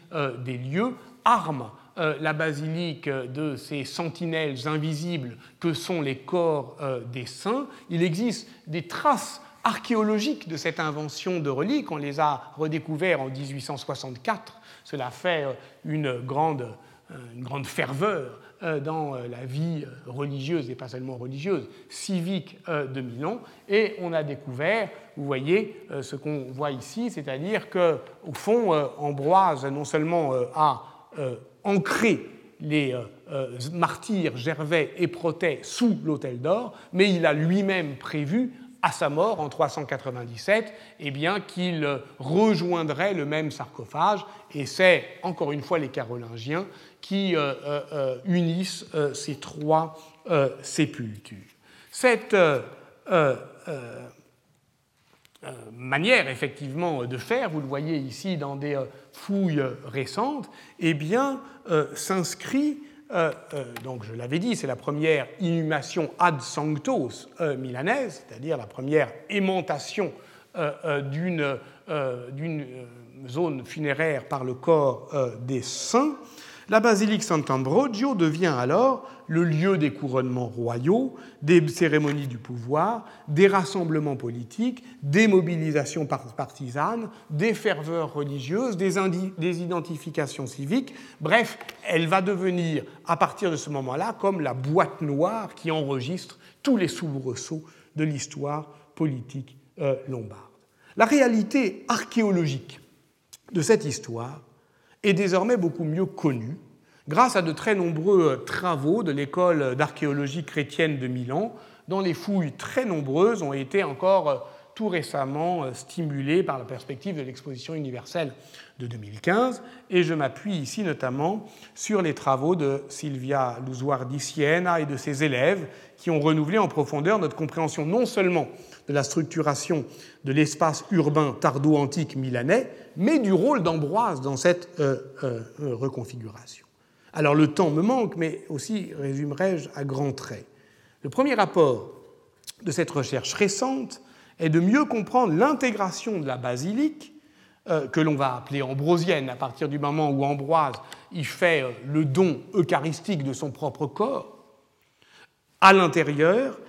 B: des lieux, arment la basilique de ces sentinelles invisibles que sont les corps des saints. Il existe des traces archéologiques de cette invention de reliques. On les a redécouverts en 1864. Cela fait euh, une grande, euh, une grande ferveur euh, dans la vie religieuse, et pas seulement religieuse, civique de Milan. Et on a découvert, vous voyez, ce qu'on voit ici, c'est-à-dire qu'au fond, Ambroise non seulement a ancré les martyrs Gervais et Protet sous l'autel d'or, mais il a lui-même prévu à sa mort en 397, eh bien qu'il rejoindrait le même sarcophage, et c'est encore une fois les Carolingiens qui euh, euh, euh, unissent ces trois sépultures. Cette manière effectivement de faire, vous le voyez ici dans des fouilles récentes, eh bien s'inscrit donc je l'avais dit, c'est la première inhumation ad sanctos milanaise, c'est-à-dire la première aimantation d'une zone funéraire par le corps des saints. La basilique Sant'Ambrogio devient alors le lieu des couronnements royaux, des cérémonies du pouvoir, des rassemblements politiques, des mobilisations partisanes, des ferveurs religieuses, des, identifications civiques. Bref, elle va devenir, à partir de ce moment-là, comme la boîte noire qui enregistre tous les soubresauts de l'histoire politique euh, lombarde. La réalité archéologique de cette histoire est désormais beaucoup mieux connu grâce à de très nombreux travaux de l'école d'archéologie chrétienne de Milan, dont les fouilles très nombreuses ont été encore euh, tout récemment euh, stimulées par la perspective de l'exposition universelle de 2015. Et je m'appuie ici notamment sur les travaux de Silvia Luzuardi Siena et de ses élèves qui ont renouvelé en profondeur notre compréhension non seulement de la structuration de l'espace urbain tardo-antique milanais, mais du rôle d'Ambroise dans cette euh, euh, reconfiguration. Alors le temps me manque, mais aussi résumerai-je à grands traits. Le premier rapport de cette recherche récente est de mieux comprendre l'intégration de la basilique, que l'on va appeler ambrosienne à partir du moment où Ambroise y fait le don eucharistique de son propre corps, à l'intérieur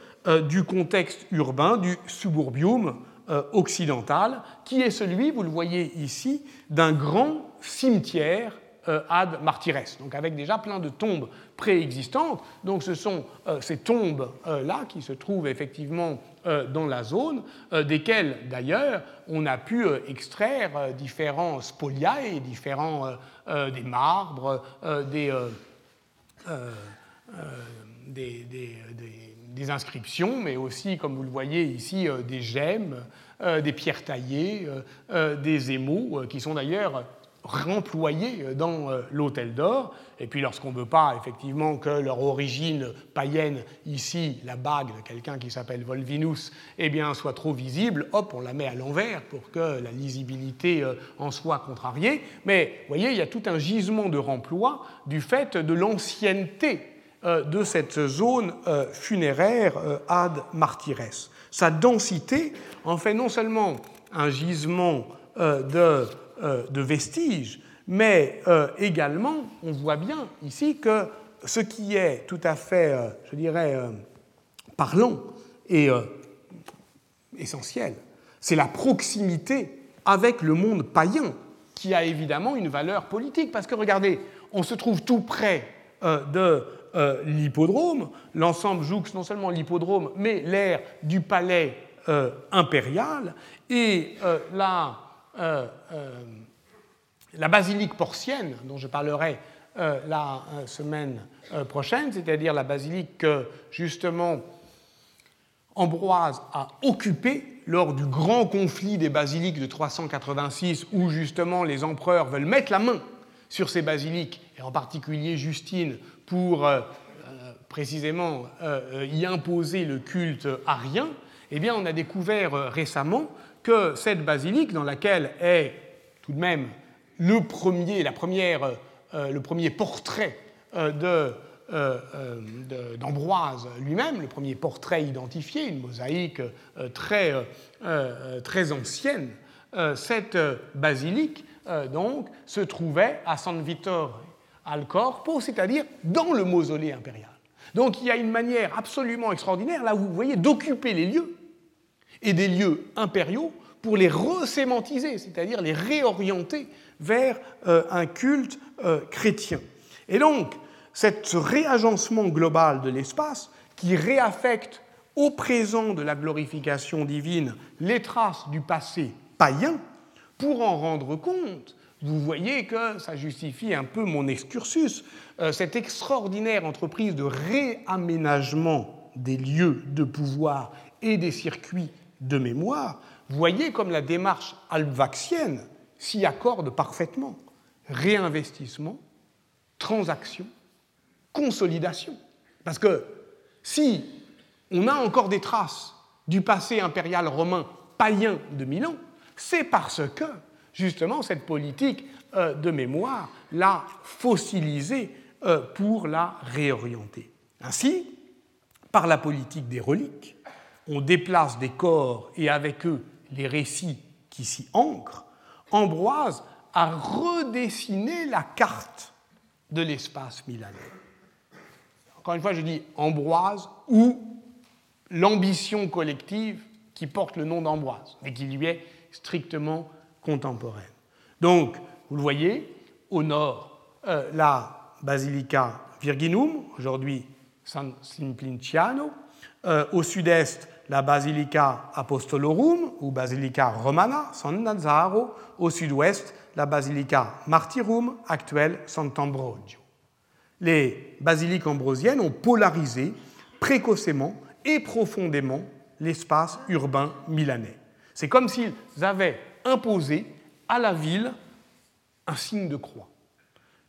B: du contexte urbain, du suburbium euh, occidental, qui est celui, vous le voyez ici, d'un grand cimetière euh, ad martires, donc avec déjà plein de tombes préexistantes. Donc ce sont euh, ces tombes-là qui se trouvent effectivement dans la zone, desquelles d'ailleurs on a pu extraire différents spoliae, différents des marbres, des, des, des, inscriptions, mais aussi, comme vous le voyez ici, euh, des gemmes, euh, des pierres taillées, euh, des émaux, qui sont d'ailleurs remployés dans l'hôtel d'or. Et puis lorsqu'on ne veut pas effectivement que leur origine païenne, ici la bague de quelqu'un qui s'appelle Volvinus, eh bien, soit trop visible, hop, on la met à l'envers pour que la lisibilité en soit contrariée. Mais vous voyez, il y a tout un gisement de remploi du fait de l'ancienneté euh, de cette zone euh, funéraire euh, ad martires. Sa densité en fait non seulement un gisement de, vestiges, mais également, on voit bien ici que ce qui est tout à fait, je dirais, parlant et essentiel, c'est la proximité avec le monde païen, qui a évidemment une valeur politique. Parce que regardez, on se trouve tout près de euh, l'hippodrome. L'ensemble jouxte non seulement l'hippodrome, mais l'air du palais euh, impérial. Et euh, la, la, basilique porcienne, dont je parlerai la semaine prochaine, c'est-à-dire la basilique que justement Ambroise a occupé lors du grand conflit des basiliques de 386, où justement les empereurs veulent mettre la main sur ces basiliques, et en particulier Justine, pour euh, euh, précisément euh, y imposer le culte arien, eh bien, on a découvert récemment que cette basilique, dans laquelle est tout de même le premier, portrait euh, euh, d'Ambroise lui-même, le premier portrait identifié, une mosaïque euh, très, très ancienne. cette basilique, donc, se trouvait à San Vittore al Corpo, c'est-à-dire dans le mausolée impérial. Donc il y a une manière absolument extraordinaire, là vous voyez, d'occuper les lieux, et des lieux impériaux, pour les resémantiser, c'est-à-dire les réorienter vers un culte chrétien. Et donc, ce réagencement global de l'espace qui réaffecte au présent de la glorification divine les traces du passé païen, pour en rendre compte, vous voyez que ça justifie un peu mon excursus, euh, cette extraordinaire entreprise de réaménagement des lieux de pouvoir et des circuits de mémoire, voyez comme la démarche alvaxienne s'y accorde parfaitement. Réinvestissement, transaction, consolidation. Parce que si on a encore des traces du passé impérial romain païen de Milan, c'est parce que justement cette politique euh, de mémoire l'a fossilisée euh, pour la réorienter. Ainsi, par la politique des reliques, on déplace des corps et avec eux les récits qui s'y ancrent. Ambroise a redessiné la carte de l'espace milanais encore une fois, je dis Ambroise ou l'ambition collective qui porte le nom d'Ambroise, mais qui lui est strictement contemporaine. Donc, vous le voyez, au nord, euh, la Basilica Virginum, aujourd'hui San Simpliciano, euh, au sud-est, la Basilica Apostolorum ou Basilica Romana, San Nazaro, au sud-ouest, la Basilica Martyrum, actuelle Sant'Ambrogio les basiliques ambrosiennes ont polarisé précocement et profondément l'espace urbain milanais. C'est comme s'ils avaient imposé à la ville un signe de croix.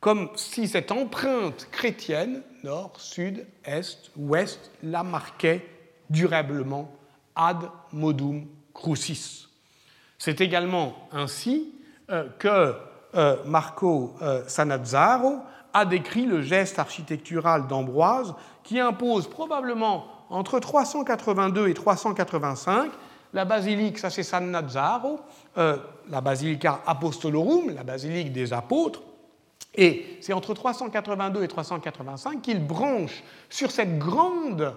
B: Comme si cette empreinte chrétienne, nord, sud, est, ouest, la marquait durablement ad modum crucis. C'est également ainsi euh, que euh, Marco euh, Sanazzaro a décrit le geste architectural d'Ambroise qui impose probablement entre 382 et 385 la basilique, ça c'est San Nazzaro, euh, la basilica Apostolorum, la basilique des apôtres, et c'est entre 382 et 385 qu'il branche sur cette grande,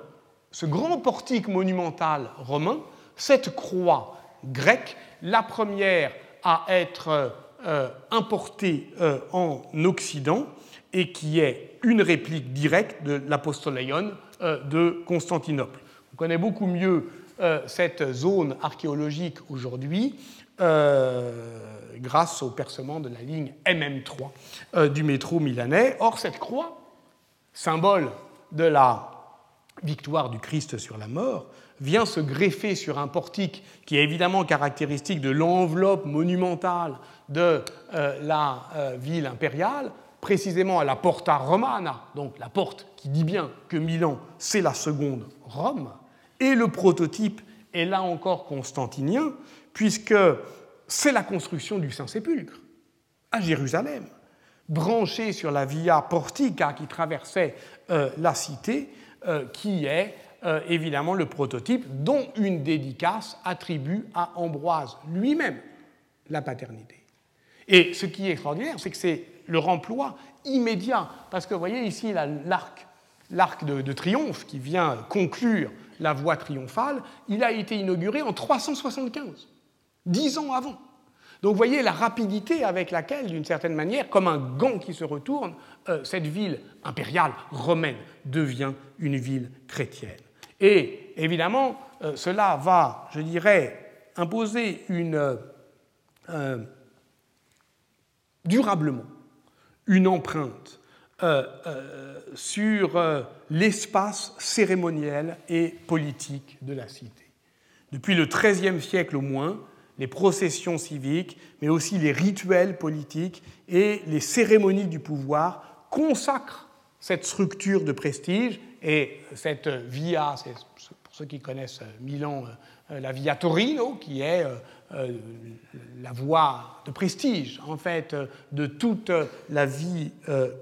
B: ce grand portique monumental romain cette croix grecque, la première à être euh, importée euh, en Occident et qui est une réplique directe de l'apostoléon euh, de Constantinople. On connaît beaucoup mieux cette zone archéologique aujourd'hui grâce au percement de la ligne MM3 du métro milanais. Or, cette croix, symbole de la victoire du Christ sur la mort, vient se greffer sur un portique qui est évidemment caractéristique de l'enveloppe monumentale de la ville impériale, précisément à la Porta Romana, donc la porte qui dit bien que Milan, c'est la seconde Rome, et le prototype est là encore constantinien, puisque c'est la construction du Saint-Sépulcre à Jérusalem, branché sur la Via Portica qui traversait euh, la cité, euh, qui est euh, évidemment le prototype dont une dédicace attribue à Ambroise lui-même la paternité. Et ce qui est extraordinaire, c'est que c'est le remploi immédiat. Parce que vous voyez ici l'arc, l'arc de, triomphe qui vient conclure la voie triomphale, il a été inauguré en 375, dix ans avant. Donc vous voyez la rapidité avec laquelle, d'une certaine manière, comme un gant qui se retourne, euh, cette ville impériale romaine devient une ville chrétienne. Et évidemment, euh, cela va, je dirais, imposer euh, durablement une empreinte sur l'espace cérémoniel et politique de la cité. Depuis le XIIIe siècle au moins, les processions civiques, mais aussi les rituels politiques et les cérémonies du pouvoir consacrent cette structure de prestige et cette via, pour ceux qui connaissent Milan, euh, la via Torino, qui est euh, euh, la voie de prestige, en fait, de toute la vie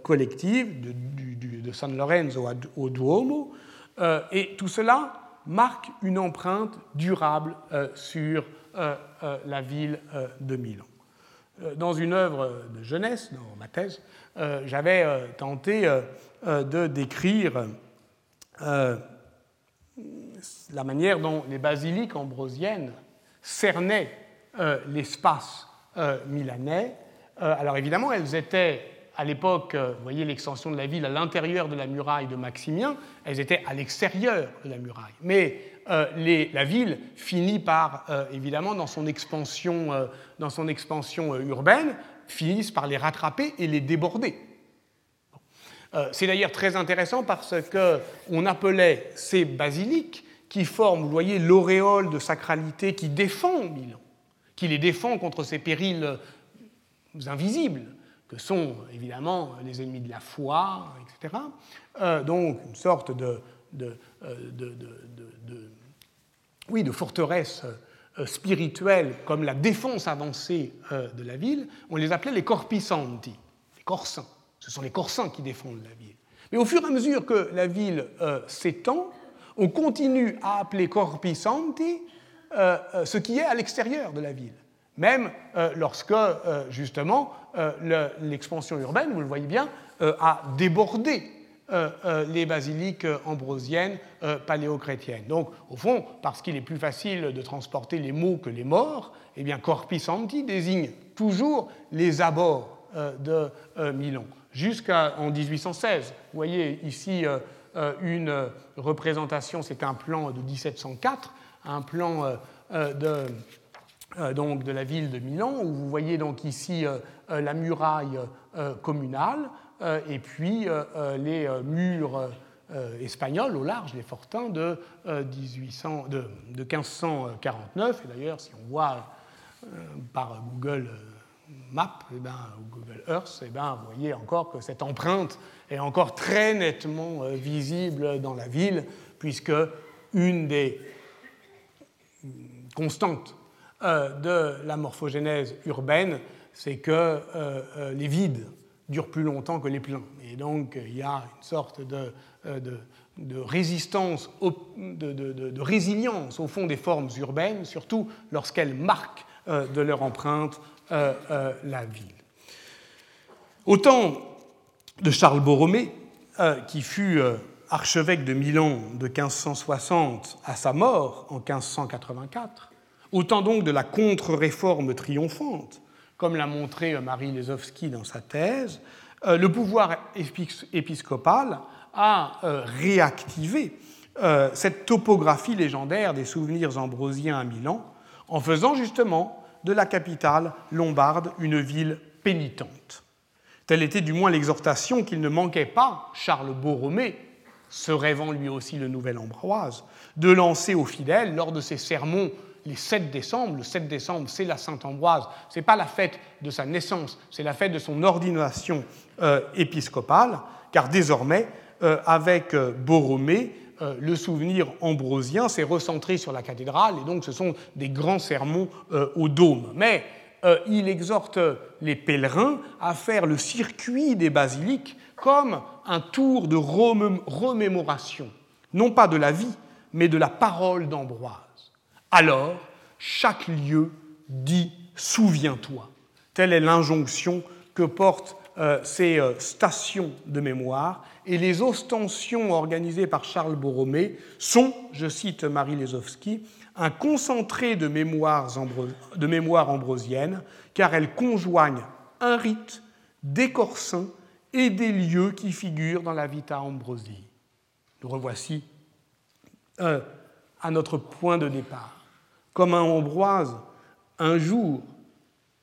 B: collective, de, San Lorenzo au Duomo. Et tout cela marque une empreinte durable sur la ville de Milan. Dans une œuvre de jeunesse, dans ma thèse, j'avais tenté de décrire la manière dont les basiliques ambrosiennes cernaient euh, l'espace euh, milanais. Euh, alors évidemment, elles étaient à l'époque, vous voyez l'extension de la ville à l'intérieur de la muraille de Maximien, elles étaient à l'extérieur de la muraille. Mais la ville finit par, évidemment, dans son expansion, dans son expansion urbaine, finissent par les rattraper et les déborder. C'est d'ailleurs très intéressant parce qu'on appelait ces basiliques qui forment, vous voyez, l'auréole de sacralité qui défend Milan, qui les défend contre ces périls euh, invisibles, que sont évidemment les ennemis de la foi, etc. Euh, donc une sorte de, euh, oui, de forteresse spirituelle comme la défense avancée de la ville. On les appelait les corpisanti, les corsins. Ce sont les corsins qui défendent la ville. Mais au fur et à mesure que la ville s'étend, on continue à appeler corpi santi euh, euh, ce qui est à l'extérieur de la ville, même euh, lorsque, justement, l'expansion urbaine, vous le voyez bien, a débordé les basiliques ambrosiennes paléochrétiennes. Donc, au fond, parce qu'il est plus facile de transporter les mots que les morts, eh bien, corpi santi désigne toujours les abords de Milan, jusqu'en 1816. Vous voyez ici euh, une représentation, c'est un plan de 1704, un plan euh, euh, de, donc de la ville de Milan, où vous voyez donc ici la muraille communale et puis les murs espagnols au large, les fortins de, 1800, de, de 1549. Et d'ailleurs, si on voit par Google Map, eh ben, Google Earth, eh ben, vous voyez encore que cette empreinte est encore très nettement euh, visible dans la ville, puisque une des constantes euh, de la morphogénèse urbaine, c'est que euh, les vides durent plus longtemps que les pleins. Et donc il y a une sorte de, résistance, de, résilience au fond des formes urbaines, surtout lorsqu'elles marquent de leur empreinte la ville. Autant de Charles Borromée, euh, qui fut euh, archevêque de Milan de 1560 à sa mort en 1584, autant donc de la contre-réforme triomphante, comme l'a montré euh, Marie Lesowski dans sa thèse, le pouvoir épiscopal a réactivé cette topographie légendaire des souvenirs ambrosiens à Milan en faisant justement de la capitale lombarde une ville pénitente. Telle était du moins l'exhortation qu'il ne manquait pas, Charles Borromée, se rêvant lui aussi le nouvel Ambroise, de lancer aux fidèles lors de ses sermons les 7 décembre. Le 7 décembre, c'est la Sainte-Ambroise. Ce n'est pas la fête de sa naissance, c'est la fête de son ordination euh, épiscopale, car désormais, euh, avec euh, Borromée, le souvenir ambrosien s'est recentré sur la cathédrale, et donc ce sont des grands sermons au dôme. Mais il exhorte les pèlerins à faire le circuit des basiliques comme un tour de remémoration, non pas de la vie, mais de la parole d'Ambroise. Alors, chaque lieu dit Souviens-toi. Telle est l'injonction que portent euh, ces euh, stations de mémoire, et les ostensions organisées par Charles Borromée sont, je cite Marie Lesowski, un concentré de mémoires, de ambrosiennes, car elles conjoignent un rite, des corsins et des lieux qui figurent dans la Vita Ambrosie. Nous revoici euh, à notre point de départ. Comme un Ambroise, un jour,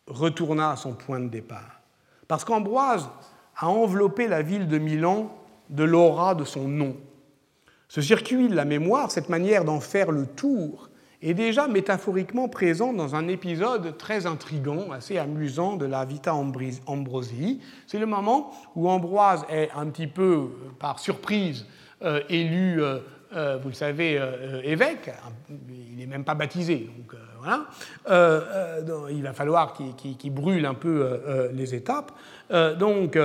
B: retourna à son point de départ. Parce qu'Ambroise a enveloppé la ville de Milan de l'aura de son nom. Ce circuit de la mémoire, cette manière d'en faire le tour, est déjà métaphoriquement présent dans un épisode très intrigant, assez amusant de la Vita Ambrosii. C'est le moment où Ambroise est un petit peu, euh, par surprise, euh, élu, euh, vous le savez, évêque. Il n'est même pas baptisé, donc voilà. il va falloir qu'il brûle un peu les étapes. donc,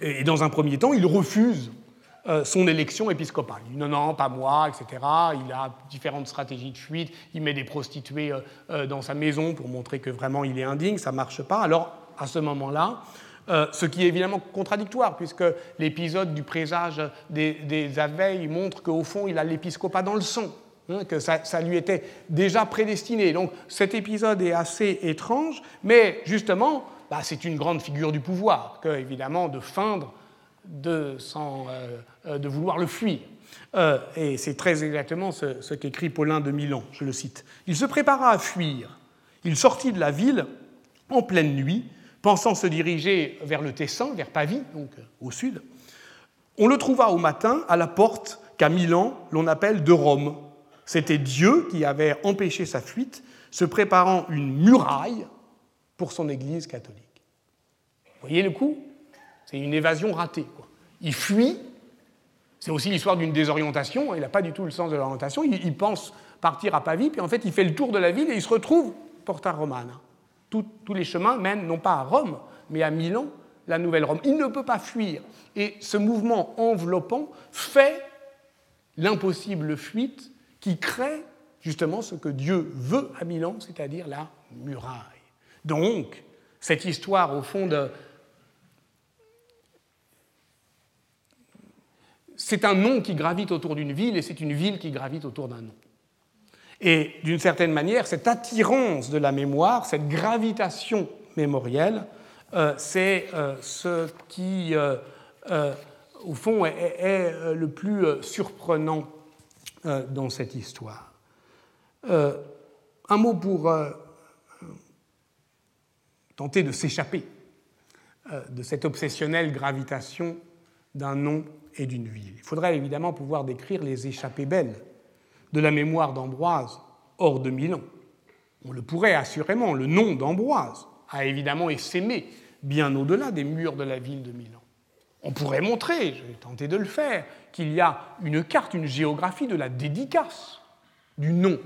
B: et dans un premier temps, il refuse euh, son élection épiscopale. Non, non, pas moi, etc. Il a différentes stratégies de fuite. Il met des prostituées euh, euh, dans sa maison pour montrer que vraiment il est indigne. Ça ne marche pas. Alors, à ce moment-là, ce qui est évidemment contradictoire, puisque l'épisode du présage des, des abeilles montre qu'au fond, il a l'épiscopat dans le sang. Hein, que ça, lui était déjà prédestiné. Donc cet épisode est assez étrange, mais justement, bah, c'est une grande figure du pouvoir, que évidemment de feindre de, euh, euh, vouloir le fuir. Euh, et c'est très exactement ce, qu'écrit Paulin de Milan, je le cite. Il se prépara à fuir. Il sortit de la ville en pleine nuit, pensant se diriger vers le Tessin, vers Pavie, donc au sud. On le trouva au matin à la porte qu'à Milan l'on appelle de Rome. C'était Dieu qui avait empêché sa fuite, se préparant une muraille pour son Église catholique. Vous voyez le coup? C'est une évasion ratée. Il fuit. C'est aussi l'histoire d'une désorientation. Il n'a pas du tout le sens de l'orientation. Il, pense partir à Pavie, puis en fait, il fait le tour de la ville et il se retrouve Porta Romana. Tous les chemins mènent non pas à Rome, mais à Milan, la nouvelle Rome. Il ne peut pas fuir. Et ce mouvement enveloppant fait l'impossible fuite qui crée justement ce que Dieu veut à Milan, c'est-à-dire la muraille. Donc, cette histoire, au fond, de, c'est un nom qui gravite autour d'une ville et c'est une ville qui gravite autour d'un nom. Et d'une certaine manière, cette attirance de la mémoire, cette gravitation mémorielle, euh, c'est euh, ce qui, euh, au fond, est, le plus surprenant dans cette histoire. un mot pour tenter de s'échapper de cette obsessionnelle gravitation d'un nom et d'une ville. Il faudrait évidemment pouvoir décrire les échappées belles de la mémoire d'Ambroise hors de Milan. On le pourrait assurément, le nom d'Ambroise a évidemment essaimé bien au-delà des murs de la ville de Milan. On pourrait montrer, je vais tenter de le faire, qu'il y a une carte, une géographie de la dédicace du nom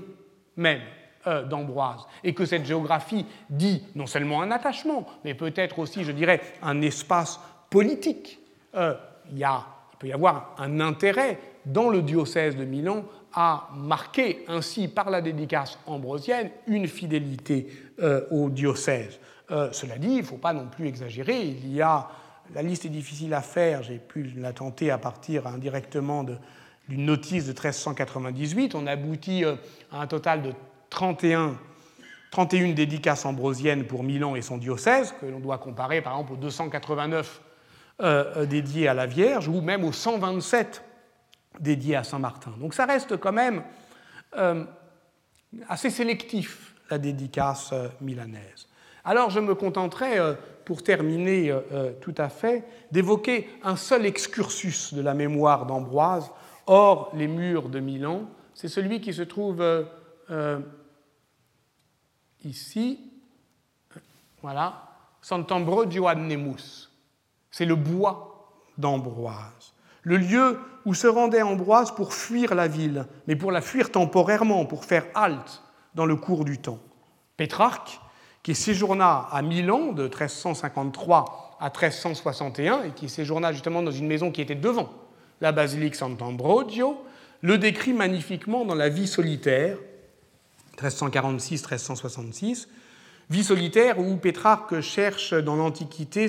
B: même euh, d'Ambroise, et que cette géographie dit non seulement un attachement, mais peut-être aussi, je dirais, un espace politique. Euh, il y a il peut y avoir un intérêt dans le diocèse de Milan à marquer ainsi par la dédicace ambrosienne une fidélité euh, au diocèse. Euh, cela dit, il ne faut pas non plus exagérer. Il y a, la liste est difficile à faire, j'ai pu la tenter à partir indirectement d'une notice de 1398. On aboutit euh, à un total de 31 31 dédicaces ambrosiennes pour Milan et son diocèse, que l'on doit comparer par exemple aux 289 euh, dédiés à la Vierge, ou même aux 127 dédiés à Saint-Martin. Donc ça reste quand même euh, assez sélectif, la dédicace euh, milanaise. Alors je me contenterai, pour terminer tout à fait, d'évoquer un seul excursus de la mémoire d'Ambroise hors les murs de Milan. C'est celui qui se trouve ici, voilà, Sant'Ambrogio ad Nemus c'est le bois d'Ambroise, le lieu où se rendait Ambroise pour fuir la ville, mais pour la fuir temporairement, pour faire halte dans le cours du temps. Pétrarque, qui séjourna à Milan de 1353 à 1361 et qui séjourna justement dans une maison qui était devant la basilique Sant'Ambrogio, le décrit magnifiquement dans la vie solitaire, 1346-1366, vie solitaire où Pétrarque cherche dans l'Antiquité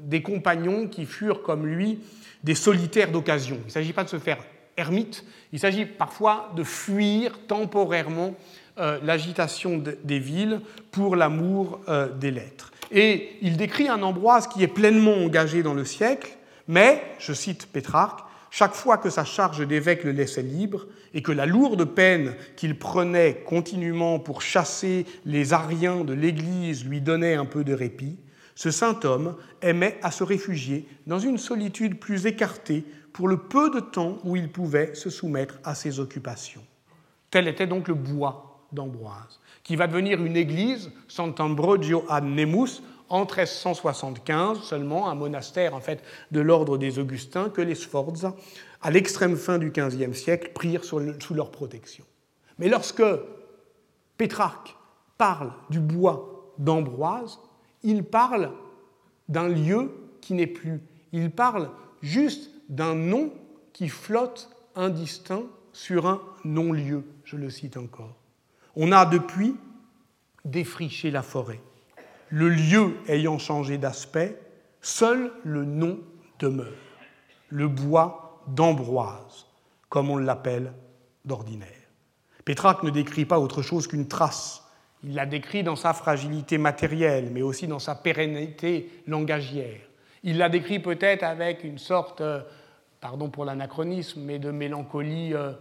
B: des compagnons qui furent comme lui des solitaires d'occasion. Il ne s'agit pas de se faire ermite, il s'agit parfois de fuir temporairement euh, l'agitation des villes pour l'amour euh, des lettres. Et il décrit un Ambroise qui est pleinement engagé dans le siècle, mais, je cite Pétrarque, chaque fois que sa charge d'évêque le laissait libre et que la lourde peine qu'il prenait continuellement pour chasser les Ariens de l'Église lui donnait un peu de répit, ce saint homme aimait à se réfugier dans une solitude plus écartée pour le peu de temps où il pouvait se soumettre à ses occupations. Tel était donc le bois d'Ambroise, qui va devenir une église, Sant'Ambrogio a Nemus, en 1375 seulement, un monastère en fait de l'ordre des Augustins que les Sforza, à l'extrême fin du XVe siècle, prirent sous leur protection. Mais lorsque Pétrarque parle du bois d'Ambroise, il parle d'un lieu qui n'est plus. Il parle juste d'un nom qui flotte indistinct sur un non-lieu, je le cite encore. On a depuis défriché la forêt. Le lieu ayant changé d'aspect, seul le nom demeure, le bois d'Ambroise, comme on l'appelle d'ordinaire. Pétrarque ne décrit pas autre chose qu'une trace. Il la décrit dans sa fragilité matérielle, mais aussi dans sa pérennité langagière. Il la décrit peut-être avec une sorte, euh, pardon pour l'anachronisme, mais de mélancolie euh,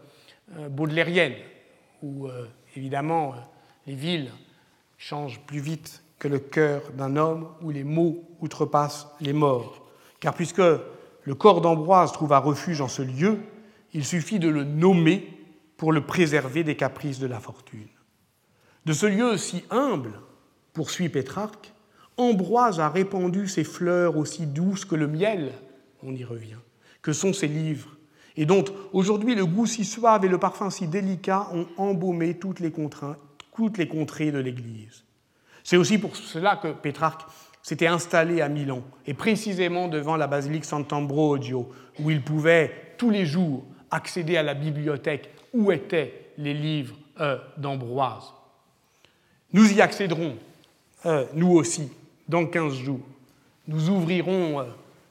B: euh, baudelairienne, où évidemment les villes changent plus vite que le cœur d'un homme, où les mots outrepassent les morts. Car puisque le corps d'Ambroise trouva refuge en ce lieu, il suffit de le nommer pour le préserver des caprices de la fortune. De ce lieu si humble, poursuit Pétrarque, Ambroise a répandu ses fleurs aussi douces que le miel, on y revient, que sont ses livres, et dont aujourd'hui le goût si suave et le parfum si délicat ont embaumé toutes les, contrées de l'Église. C'est aussi pour cela que Pétrarque s'était installé à Milan, et précisément devant la basilique Sant'Ambrogio, où il pouvait tous les jours accéder à la bibliothèque où étaient les livres euh, d'Ambroise. Nous y accéderons, euh, nous aussi, dans 15 jours. Nous ouvrirons euh,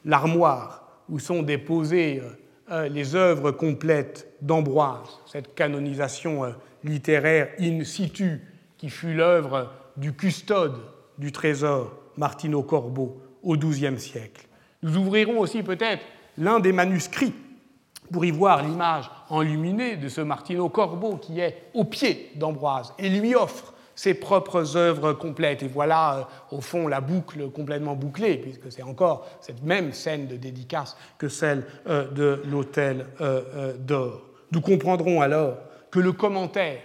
B: l'armoire où sont déposées les œuvres complètes d'Ambroise, cette canonisation littéraire in situ qui fut l'œuvre du custode du trésor Martino Corbeau au XIIe siècle. Nous ouvrirons aussi peut-être l'un des manuscrits pour y voir l'image enluminée de ce Martino Corbeau qui est au pied d'Ambroise et lui offre ses propres œuvres complètes. Et voilà, euh, au fond, la boucle complètement bouclée, puisque c'est encore cette même scène de dédicace que celle euh, de l'autel euh, d'or. Nous comprendrons alors que le commentaire,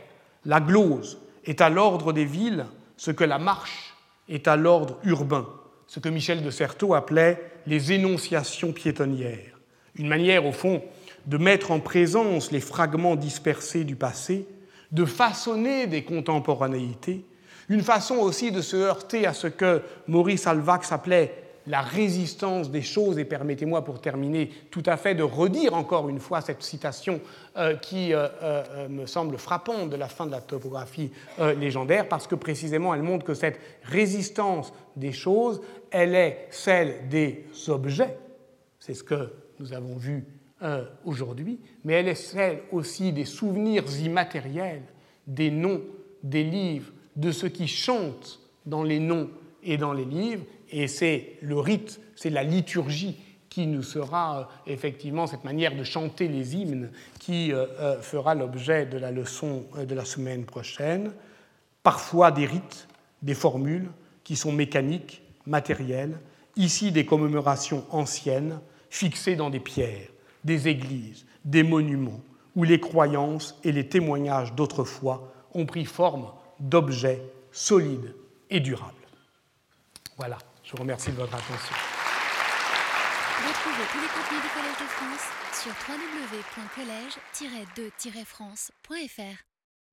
B: la glose, est à l'ordre des villes ce que la marche est à l'ordre urbain, ce que Michel de Certeau appelait les énonciations piétonnières. Une manière, au fond, de mettre en présence les fragments dispersés du passé, de façonner des contemporanéités, une façon aussi de se heurter à ce que Maurice Alvax appelait la résistance des choses, et permettez-moi pour terminer tout à fait de redire encore une fois cette citation euh, qui euh, euh, me semble frappante de la fin de la topographie légendaire, parce que précisément elle montre que cette résistance des choses, elle est celle des objets, c'est ce que nous avons vu euh, aujourd'hui, mais elle est celle aussi des souvenirs immatériels, des noms, des livres, de ce qui chante dans les noms et dans les livres, et c'est le rite, c'est la liturgie qui nous sera euh, effectivement cette manière de chanter les hymnes qui euh, fera l'objet de la leçon de la semaine prochaine. Parfois des rites, des formules qui sont mécaniques, matérielles, ici des commémorations anciennes fixées dans des pierres des églises, des monuments, où les croyances et les témoignages d'autrefois ont pris forme d'objets solides et durables. Voilà, je vous remercie de votre attention.
A: Retrouvez tous les contenus du Collège de France sur www.colège-2-france.fr.